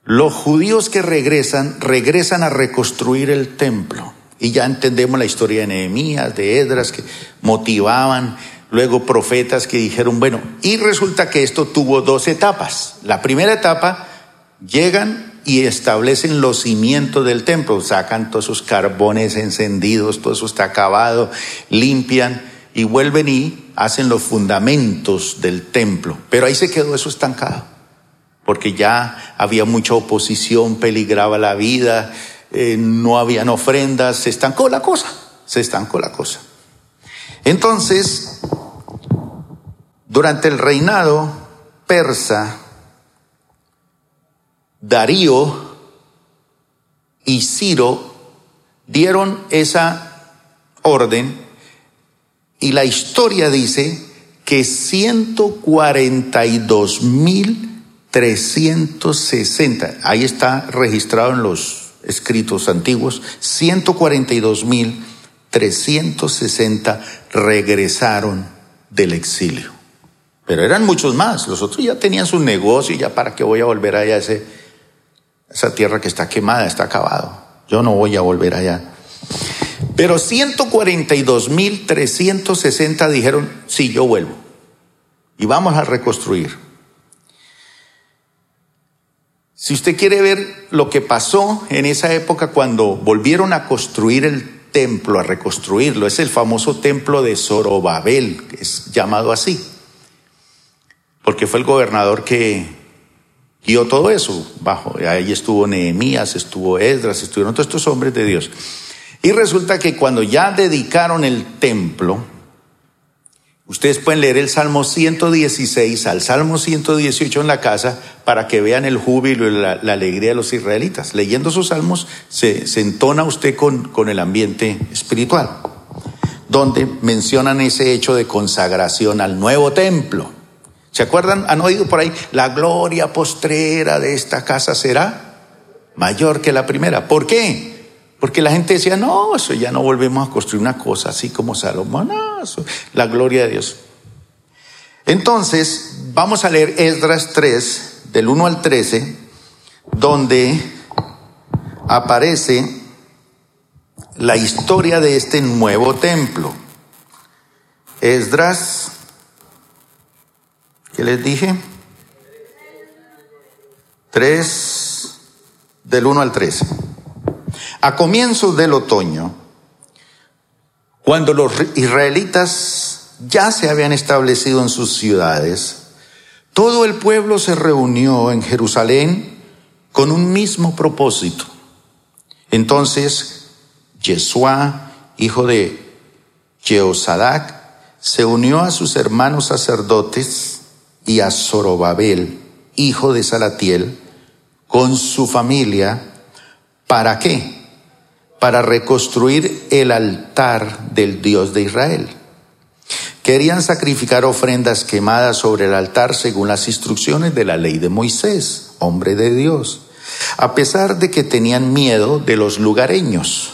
los judíos que regresan, regresan a reconstruir el templo Y ya entendemos la historia de Nehemías, de Edras, que motivaban, luego profetas que dijeron, bueno, y resulta que esto tuvo dos etapas. La primera etapa, llegan y establecen los cimientos del templo, sacan todos esos carbones encendidos, todo eso está acabado, limpian y vuelven y hacen los fundamentos del templo. Pero ahí se quedó eso estancado, porque ya había mucha oposición, peligraba la vida, eh, no habían ofrendas, se estancó la cosa, se estancó la cosa. Entonces, durante el reinado persa, Darío y Ciro dieron esa orden y la historia dice que 142.360, ahí está registrado en los escritos antiguos, 142.360 regresaron del exilio. Pero eran muchos más, los otros ya tenían su negocio ya para qué voy a volver allá a esa tierra que está quemada, está acabado. Yo no voy a volver allá. Pero 142.360 dijeron, sí, yo vuelvo. Y vamos a reconstruir. Si usted quiere ver lo que pasó en esa época cuando volvieron a construir el templo, a reconstruirlo, es el famoso templo de Zorobabel, que es llamado así, porque fue el gobernador que guió todo eso bajo. Ahí estuvo Nehemías, estuvo Esdras, estuvieron todos estos hombres de Dios. Y resulta que cuando ya dedicaron el templo, Ustedes pueden leer el Salmo 116 al Salmo 118 en la casa para que vean el júbilo y la, alegría de los israelitas. Leyendo sus salmos se, entona usted con, con el ambiente espiritual, donde mencionan ese hecho de consagración al nuevo templo. ¿Se acuerdan? ¿Han oído por ahí? La gloria postrera de esta casa será mayor que la primera. ¿Por qué? Porque la gente decía, no, eso ya no volvemos a construir una cosa así como Salomón, la gloria de Dios. Entonces, vamos a leer Esdras 3, del 1 al 13, donde aparece la historia de este nuevo templo. Esdras, ¿qué les dije? 3, del 1 al 13. A comienzos del otoño, cuando los israelitas ya se habían establecido en sus ciudades, todo el pueblo se reunió en Jerusalén con un mismo propósito. Entonces, Yeshua, hijo de Jeosadac, se unió a sus hermanos sacerdotes y a Zorobabel, hijo de Salatiel, con su familia, ¿para qué? Para reconstruir el altar del Dios de Israel. Querían sacrificar ofrendas quemadas sobre el altar según las instrucciones de la ley de Moisés, hombre de Dios. A pesar de que tenían miedo de los lugareños,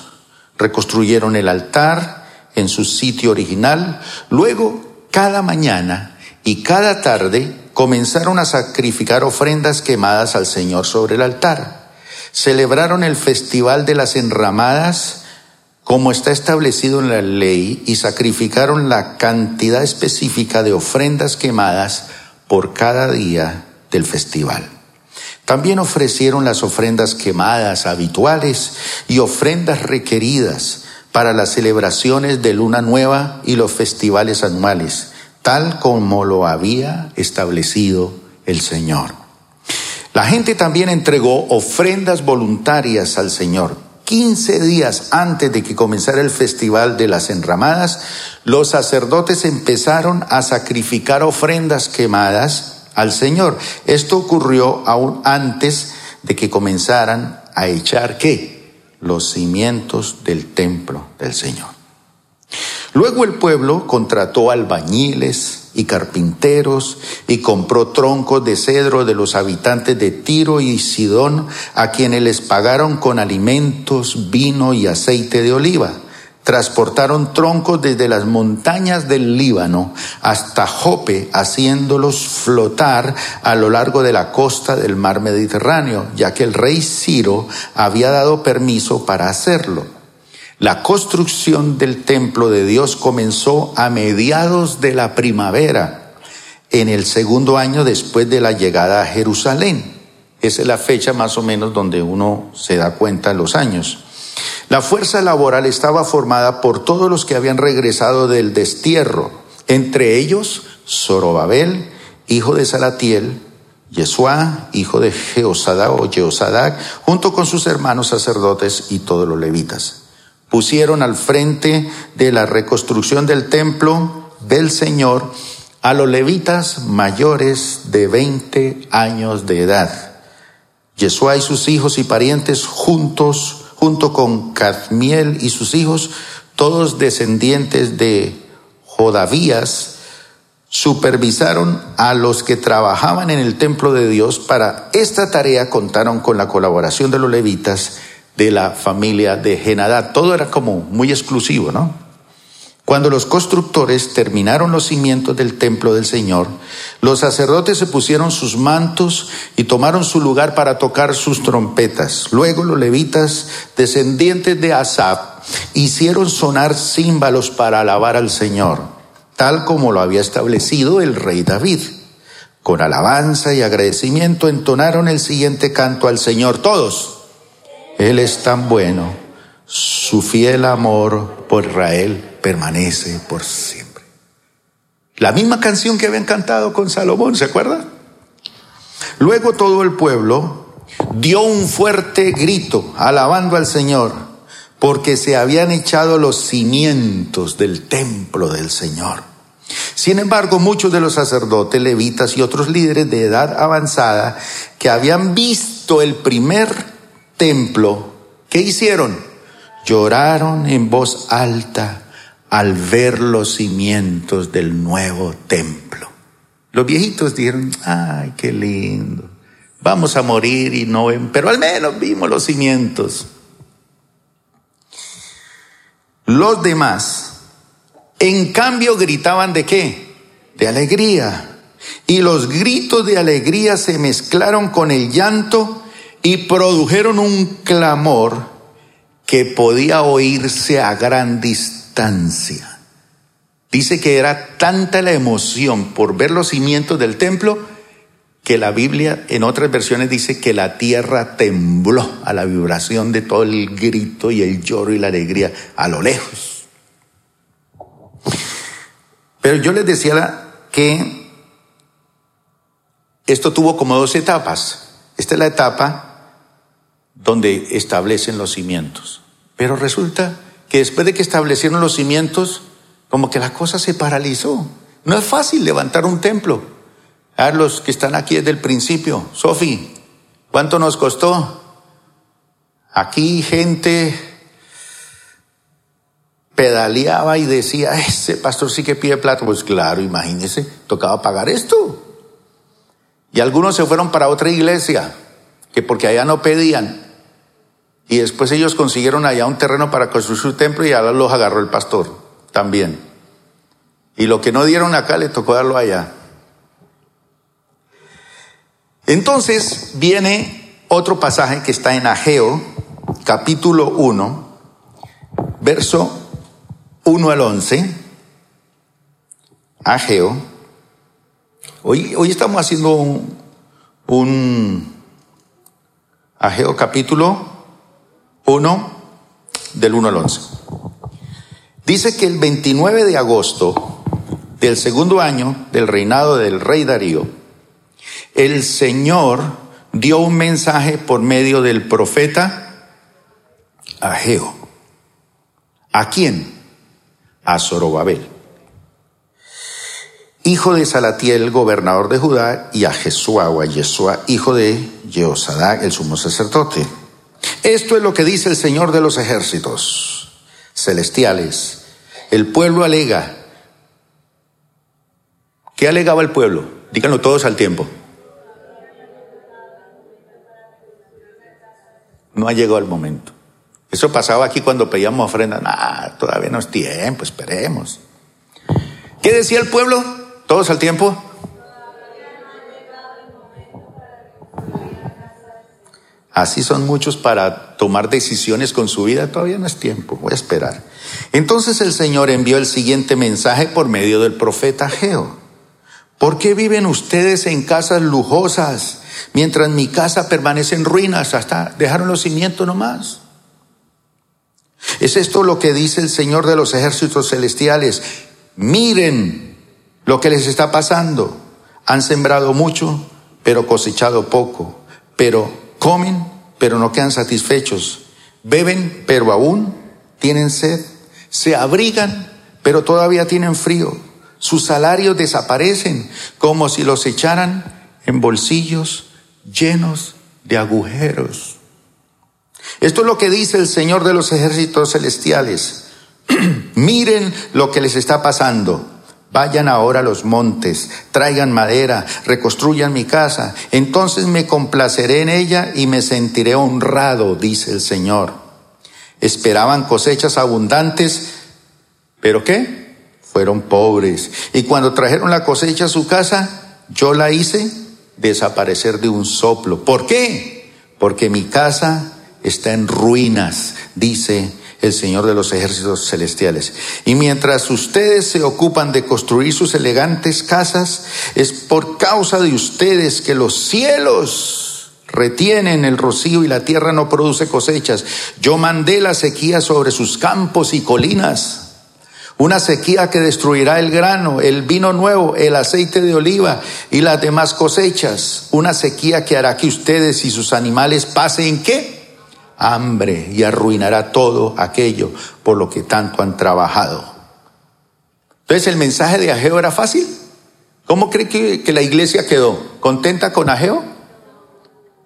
reconstruyeron el altar en su sitio original. Luego, cada mañana y cada tarde, comenzaron a sacrificar ofrendas quemadas al Señor sobre el altar celebraron el festival de las enramadas como está establecido en la ley y sacrificaron la cantidad específica de ofrendas quemadas por cada día del festival. También ofrecieron las ofrendas quemadas habituales y ofrendas requeridas para las celebraciones de luna nueva y los festivales anuales, tal como lo había establecido el Señor. La gente también entregó ofrendas voluntarias al Señor. Quince días antes de que comenzara el festival de las enramadas, los sacerdotes empezaron a sacrificar ofrendas quemadas al Señor. Esto ocurrió aún antes de que comenzaran a echar qué? Los cimientos del templo del Señor. Luego el pueblo contrató albañiles y carpinteros y compró troncos de cedro de los habitantes de Tiro y Sidón, a quienes les pagaron con alimentos, vino y aceite de oliva. Transportaron troncos desde las montañas del Líbano hasta Jope, haciéndolos flotar a lo largo de la costa del mar Mediterráneo, ya que el rey Ciro había dado permiso para hacerlo. La construcción del templo de Dios comenzó a mediados de la primavera, en el segundo año después de la llegada a Jerusalén. Esa es la fecha más o menos donde uno se da cuenta los años. La fuerza laboral estaba formada por todos los que habían regresado del destierro, entre ellos Zorobabel, hijo de Salatiel, Yeshua, hijo de Jeosadac o Jeosadac, junto con sus hermanos sacerdotes y todos los levitas. Pusieron al frente de la reconstrucción del templo del Señor a los levitas mayores de 20 años de edad. Yeshua y sus hijos y parientes juntos, junto con Cadmiel y sus hijos, todos descendientes de Jodavías, supervisaron a los que trabajaban en el templo de Dios. Para esta tarea contaron con la colaboración de los levitas de la familia de Genadá. Todo era como muy exclusivo, ¿no? Cuando los constructores terminaron los cimientos del templo del Señor, los sacerdotes se pusieron sus mantos y tomaron su lugar para tocar sus trompetas. Luego los levitas, descendientes de Asaf, hicieron sonar címbalos para alabar al Señor, tal como lo había establecido el rey David. Con alabanza y agradecimiento entonaron el siguiente canto al Señor todos. Él es tan bueno, su fiel amor por Israel permanece por siempre. La misma canción que habían cantado con Salomón, ¿se acuerda? Luego todo el pueblo dio un fuerte grito alabando al Señor porque se habían echado los cimientos del templo del Señor. Sin embargo, muchos de los sacerdotes, levitas y otros líderes de edad avanzada que habían visto el primer templo, ¿qué hicieron? Lloraron en voz alta al ver los cimientos del nuevo templo. Los viejitos dijeron, ay, qué lindo, vamos a morir y no ven, pero al menos vimos los cimientos. Los demás, en cambio, gritaban de qué? De alegría. Y los gritos de alegría se mezclaron con el llanto y produjeron un clamor que podía oírse a gran distancia Dice que era tanta la emoción por ver los cimientos del templo que la Biblia en otras versiones dice que la tierra tembló a la vibración de todo el grito y el lloro y la alegría a lo lejos. Pero yo les decía que esto tuvo como dos etapas. Esta es la etapa donde establecen los cimientos. Pero resulta que después de que establecieron los cimientos, como que la cosa se paralizó. No es fácil levantar un templo. A los que están aquí desde el principio. Sofi, ¿cuánto nos costó? Aquí gente pedaleaba y decía, ese pastor sí que pide plata. Pues claro, imagínese, tocaba pagar esto. Y algunos se fueron para otra iglesia, que porque allá no pedían. Y después ellos consiguieron allá un terreno para construir su templo y ahora los agarró el pastor también. Y lo que no dieron acá le tocó darlo allá. Entonces viene otro pasaje que está en Ageo, capítulo 1, verso 1 al 11. Ageo. Hoy, hoy estamos haciendo un, un Ageo capítulo 1, del 1 al 11. Dice que el 29 de agosto del segundo año del reinado del rey Darío, el Señor dio un mensaje por medio del profeta Ageo. ¿A quién? A Zorobabel, hijo de Salatiel, gobernador de Judá, y a Jesúa o a Yeshua, hijo de Jehosadá, el sumo sacerdote. Esto es lo que dice el Señor de los ejércitos celestiales. El pueblo alega. ¿Qué alegaba el pueblo? Díganlo todos al tiempo. No ha llegado el momento. Eso pasaba aquí cuando pedíamos ofrenda. Ah, todavía no es tiempo, esperemos. ¿Qué decía el pueblo? ¿Todos al tiempo? Así son muchos para tomar decisiones con su vida, todavía no es tiempo, voy a esperar. Entonces el Señor envió el siguiente mensaje por medio del profeta Geo. ¿Por qué viven ustedes en casas lujosas mientras mi casa permanece en ruinas? Hasta dejaron los cimientos nomás. Es esto lo que dice el Señor de los ejércitos celestiales. Miren lo que les está pasando. Han sembrado mucho, pero cosechado poco. Pero comen, pero no quedan satisfechos. Beben, pero aún tienen sed. Se abrigan, pero todavía tienen frío. Sus salarios desaparecen como si los echaran en bolsillos llenos de agujeros. Esto es lo que dice el Señor de los ejércitos celestiales. Miren lo que les está pasando. Vayan ahora a los montes, traigan madera, reconstruyan mi casa, entonces me complaceré en ella y me sentiré honrado, dice el Señor. Esperaban cosechas abundantes, pero ¿qué? Fueron pobres. Y cuando trajeron la cosecha a su casa, yo la hice desaparecer de un soplo. ¿Por qué? Porque mi casa está en ruinas, dice el Señor de los ejércitos celestiales. Y mientras ustedes se ocupan de construir sus elegantes casas, es por causa de ustedes que los cielos retienen el rocío y la tierra no produce cosechas. Yo mandé la sequía sobre sus campos y colinas. Una sequía que destruirá el grano, el vino nuevo, el aceite de oliva y las demás cosechas. Una sequía que hará que ustedes y sus animales pasen qué? Hambre y arruinará todo aquello por lo que tanto han trabajado. Entonces el mensaje de Ageo era fácil. ¿Cómo cree que, la iglesia quedó? ¿Contenta con Ageo?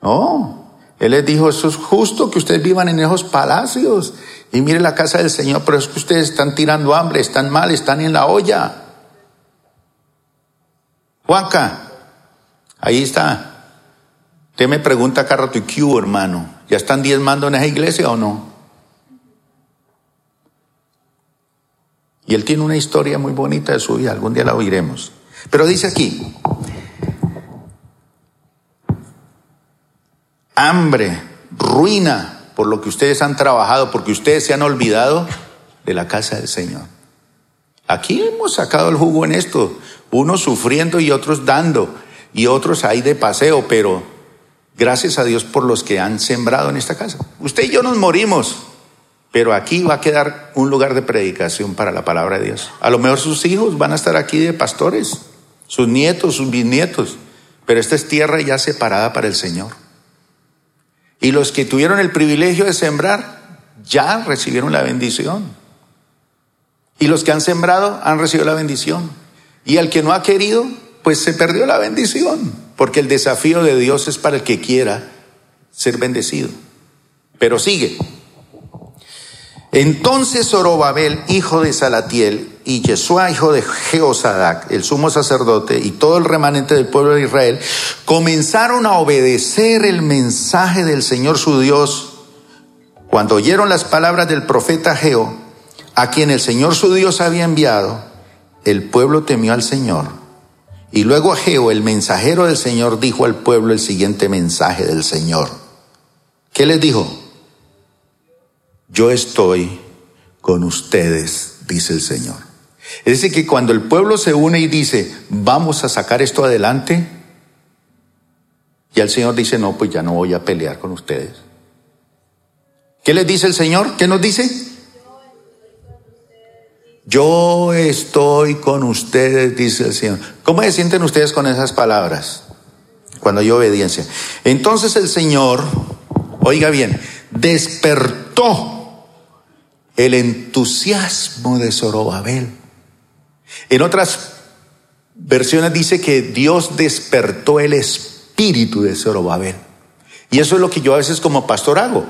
No. Él les dijo, eso es justo que ustedes vivan en esos palacios y miren la casa del Señor, pero es que ustedes están tirando hambre, están mal, están en la olla. Juanca, ahí está. Usted me pregunta acá rato, ¿y qué hermano? ¿Ya están diezmando en esa iglesia o no? Y él tiene una historia muy bonita de su vida, algún día la oiremos. Pero dice aquí, hambre, ruina por lo que ustedes han trabajado, porque ustedes se han olvidado de la casa del Señor. Aquí hemos sacado el jugo en esto, unos sufriendo y otros dando, y otros ahí de paseo, pero Gracias a Dios por los que han sembrado en esta casa. Usted y yo nos morimos, pero aquí va a quedar un lugar de predicación para la palabra de Dios. A lo mejor sus hijos van a estar aquí de pastores, sus nietos, sus bisnietos, pero esta es tierra ya separada para el Señor. Y los que tuvieron el privilegio de sembrar ya recibieron la bendición. Y los que han sembrado han recibido la bendición. Y el que no ha querido, pues se perdió la bendición, porque el desafío de Dios es para el que quiera ser bendecido. Pero sigue. Entonces Zorobabel, hijo de Salatiel, y Yeshua, hijo de Jehosadak, el sumo sacerdote, y todo el remanente del pueblo de Israel, comenzaron a obedecer el mensaje del Señor su Dios. Cuando oyeron las palabras del profeta Geo, a quien el Señor su Dios había enviado, el pueblo temió al Señor y luego Ageo, el mensajero del Señor, dijo al pueblo el siguiente mensaje del Señor. ¿Qué les dijo? Yo estoy con ustedes, dice el Señor. Es decir, que cuando el pueblo se une y dice, vamos a sacar esto adelante, y el Señor dice, no, pues ya no voy a pelear con ustedes. ¿Qué les dice el Señor? ¿Qué nos dice? Yo estoy con ustedes, dice el Señor. ¿Cómo se sienten ustedes con esas palabras? Cuando hay obediencia. Entonces el Señor, oiga bien, despertó el entusiasmo de Zorobabel. En otras versiones dice que Dios despertó el espíritu de Zorobabel. Y eso es lo que yo a veces como pastor hago.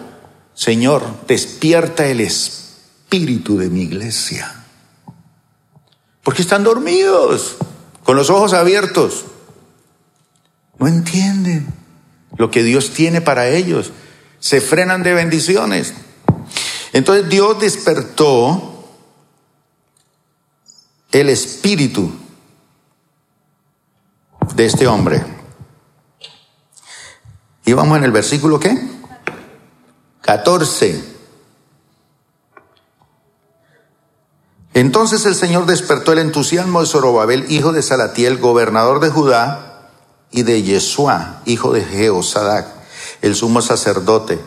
Señor, despierta el espíritu de mi iglesia. Porque están dormidos, con los ojos abiertos. No entienden lo que Dios tiene para ellos. Se frenan de bendiciones. Entonces Dios despertó el espíritu de este hombre. Y vamos en el versículo qué? 14. Entonces el Señor despertó el entusiasmo de Zorobabel, hijo de Salatiel, gobernador de Judá, y de Yeshua, hijo de Jehosadak, el sumo sacerdote,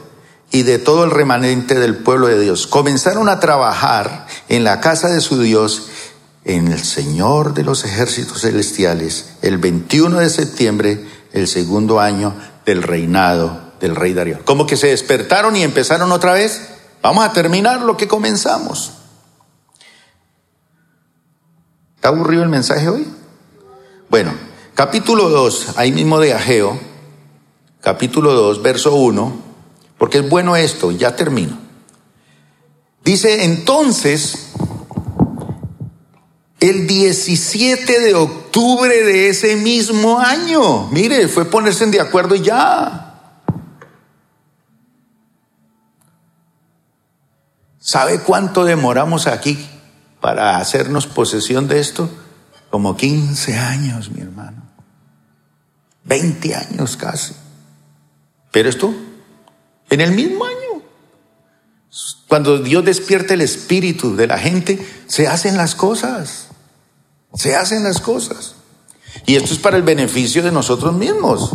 y de todo el remanente del pueblo de Dios. Comenzaron a trabajar en la casa de su Dios, en el Señor de los ejércitos celestiales, el 21 de septiembre, el segundo año del reinado del rey Darío. Como que se despertaron y empezaron otra vez. Vamos a terminar lo que comenzamos. ¿Está aburrido el mensaje hoy? Bueno, capítulo 2, ahí mismo de Ageo, capítulo 2, verso 1, porque es bueno esto, ya termino. Dice, entonces, el 17 de octubre de ese mismo año, mire, fue ponerse de acuerdo y ya. ¿Sabe cuánto demoramos aquí para hacernos posesión de esto? Como 15 años, mi hermano. 20 años casi. Pero esto, en el mismo año. Cuando Dios despierta el espíritu de la gente, se hacen las cosas. Se hacen las cosas. Y esto es para el beneficio de nosotros mismos.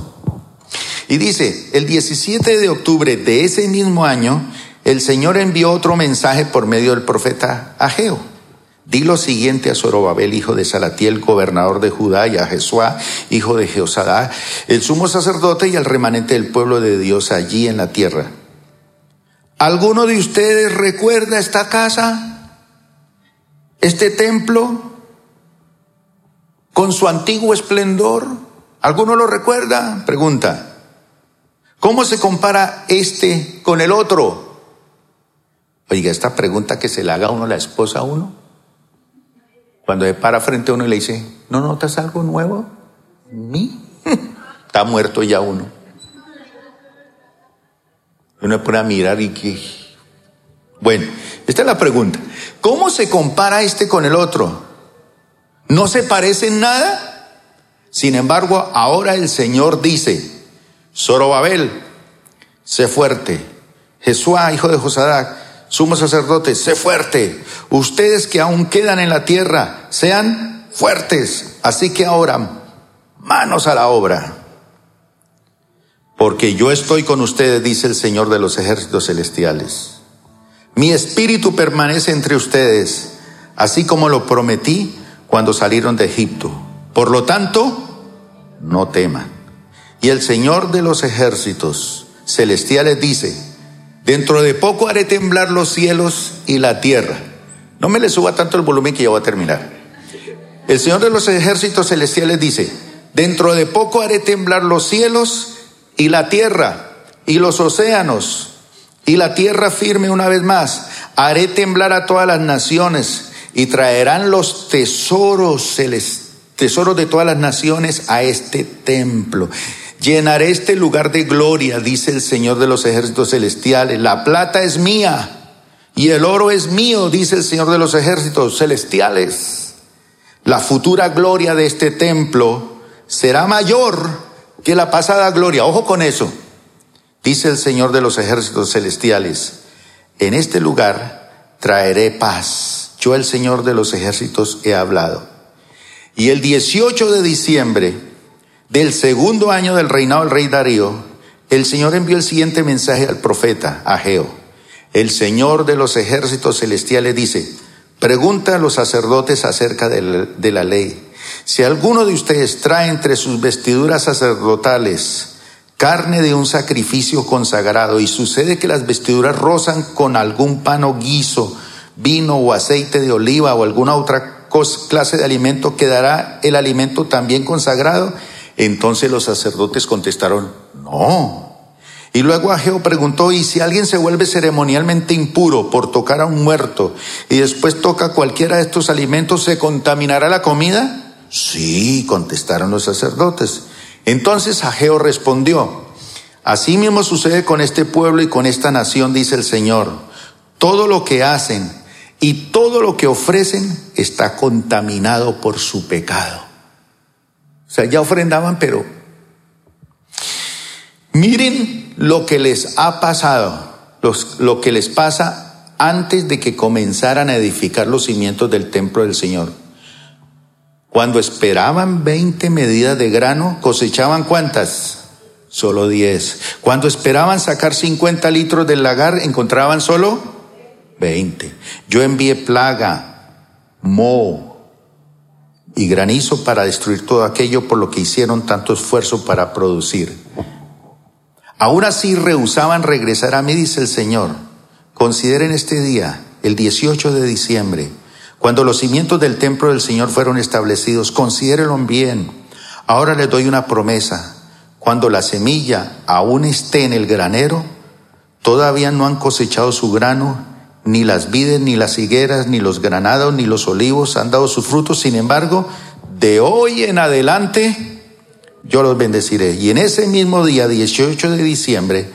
Y dice, el 17 de octubre de ese mismo año, el Señor envió otro mensaje por medio del profeta Ageo Di lo siguiente a Zorobabel, hijo de Salatiel, gobernador de Judá, y a Jesuá, hijo de Jehosadá, el sumo sacerdote y al remanente del pueblo de Dios allí en la tierra. ¿Alguno de ustedes recuerda esta casa? ¿Este templo? ¿Con su antiguo esplendor? ¿Alguno lo recuerda? Pregunta. ¿Cómo se compara este con el otro? Oiga, esta pregunta que se le haga a uno la esposa a uno. Cuando se para frente a uno y le dice, ¿no notas algo nuevo? ¿Mí? Está muerto ya uno. Uno pone a mirar y que... Bueno, esta es la pregunta. ¿Cómo se compara este con el otro? ¿No se parecen nada? Sin embargo, ahora el Señor dice, Zorobabel, sé fuerte. Jesús, hijo de Josadac, sumo sacerdote, sé fuerte. Ustedes que aún quedan en la tierra, sean fuertes. Así que ahora, manos a la obra. Porque yo estoy con ustedes, dice el Señor de los ejércitos celestiales. Mi espíritu permanece entre ustedes, así como lo prometí cuando salieron de Egipto. Por lo tanto, no teman. Y el Señor de los ejércitos celestiales dice, Dentro de poco haré temblar los cielos y la tierra. No me le suba tanto el volumen que ya voy a terminar. El Señor de los ejércitos celestiales dice, dentro de poco haré temblar los cielos y la tierra y los océanos y la tierra firme una vez más. Haré temblar a todas las naciones y traerán los tesoros tesoros de todas las naciones a este templo. Llenaré este lugar de gloria, dice el Señor de los ejércitos celestiales. La plata es mía y el oro es mío, dice el Señor de los ejércitos celestiales. La futura gloria de este templo será mayor que la pasada gloria. Ojo con eso. Dice el Señor de los ejércitos celestiales. En este lugar traeré paz. Yo el Señor de los ejércitos he hablado. Y el 18 de diciembre del segundo año del reinado del rey Darío, el Señor envió el siguiente mensaje al profeta Ageo. El Señor de los ejércitos celestiales dice, pregunta a los sacerdotes acerca de la, ley. Si alguno de ustedes trae entre sus vestiduras sacerdotales carne de un sacrificio consagrado y sucede que las vestiduras rozan con algún pan o guiso, vino o aceite de oliva o alguna otra clase de alimento, ¿quedará el alimento también consagrado? Entonces los sacerdotes contestaron, no. Y luego Ageo preguntó, ¿y si alguien se vuelve ceremonialmente impuro por tocar a un muerto y después toca cualquiera de estos alimentos, ¿se contaminará la comida? Sí, contestaron los sacerdotes. Entonces Ageo respondió, así mismo sucede con este pueblo y con esta nación, dice el Señor. Todo lo que hacen y todo lo que ofrecen está contaminado por su pecado. O sea, ya ofrendaban, pero miren lo que les ha pasado. lo que les pasa antes de que comenzaran a edificar los cimientos del templo del Señor. Cuando esperaban 20 medidas de grano, cosechaban cuántas? Solo 10. Cuando esperaban sacar 50 litros del lagar, encontraban solo 20. Yo envié plaga, moho y granizo para destruir todo aquello por lo que hicieron tanto esfuerzo para producir. Aún así rehusaban regresar a mí, dice el Señor. Consideren este día, el 18 de diciembre, cuando los cimientos del templo del Señor fueron establecidos, considérenlo bien. Ahora les doy una promesa. Cuando la semilla aún esté en el granero, todavía no han cosechado su grano, ni las vides, ni las higueras, ni los granados, ni los olivos han dado sus frutos. Sin embargo, de hoy en adelante, yo los bendeciré. Y en ese mismo día, 18 de diciembre,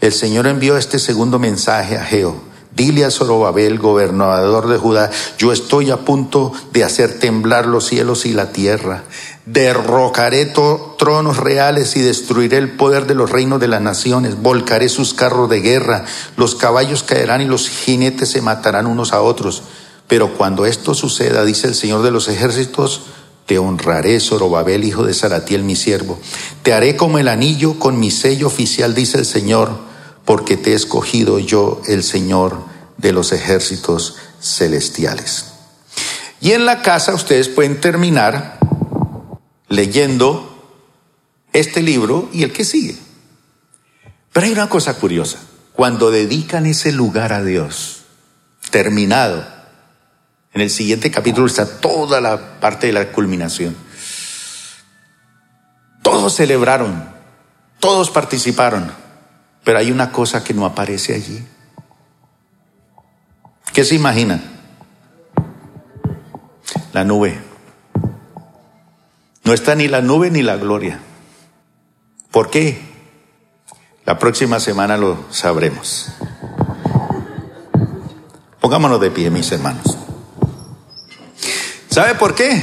el Señor envió este segundo mensaje a Geo. Dile a Zorobabel, gobernador de Judá, yo estoy a punto de hacer temblar los cielos y la tierra. Derrocaré tronos reales y destruiré el poder de los reinos de las naciones. Volcaré sus carros de guerra. Los caballos caerán y los jinetes se matarán unos a otros. Pero cuando esto suceda, dice el Señor de los ejércitos, te honraré, Zorobabel, hijo de Saratiel, mi siervo. Te haré como el anillo con mi sello oficial, dice el Señor, porque te he escogido yo, el Señor de los ejércitos celestiales. Y en la casa ustedes pueden terminar leyendo este libro y el que sigue. Pero hay una cosa curiosa. Cuando dedican ese lugar a Dios, terminado, en el siguiente capítulo está toda la parte de la culminación. Todos celebraron, todos participaron, pero hay una cosa que no aparece allí. ¿Qué se imaginan? La nube. No está ni la nube ni la gloria. ¿Por qué? La próxima semana lo sabremos. Pongámonos de pie, mis hermanos. ¿Sabe por qué?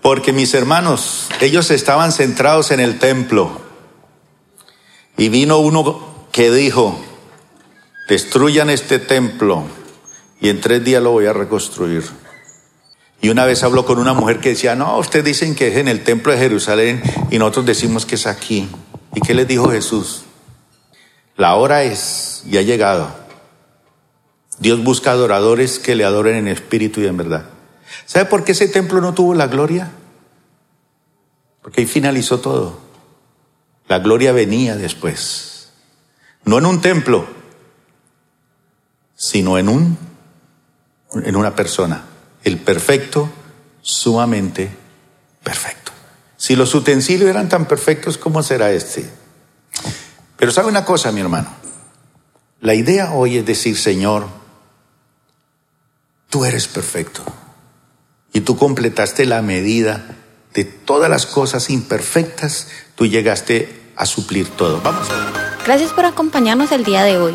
Porque mis hermanos, ellos estaban centrados en el templo. Y vino uno que dijo, destruyan este templo y en tres días lo voy a reconstruir. Y una vez habló con una mujer que decía, no, ustedes dicen que es en el templo de Jerusalén y nosotros decimos que es aquí. ¿Y qué les dijo Jesús? La hora es y ha llegado Dios busca adoradores que le adoren en espíritu y en verdad. ¿Sabe por qué ese templo no tuvo la gloria? Porque ahí finalizó todo. La gloria venía después. No en un templo, sino en un en una persona, el perfecto, sumamente perfecto. Si los utensilios eran tan perfectos, ¿cómo será este? Pero sabe una cosa, mi hermano. La idea hoy es decir, Señor, tú eres perfecto. Y tú completaste la medida de todas las cosas imperfectas, tú llegaste a suplir todo. Vamos. Gracias por acompañarnos el día de hoy.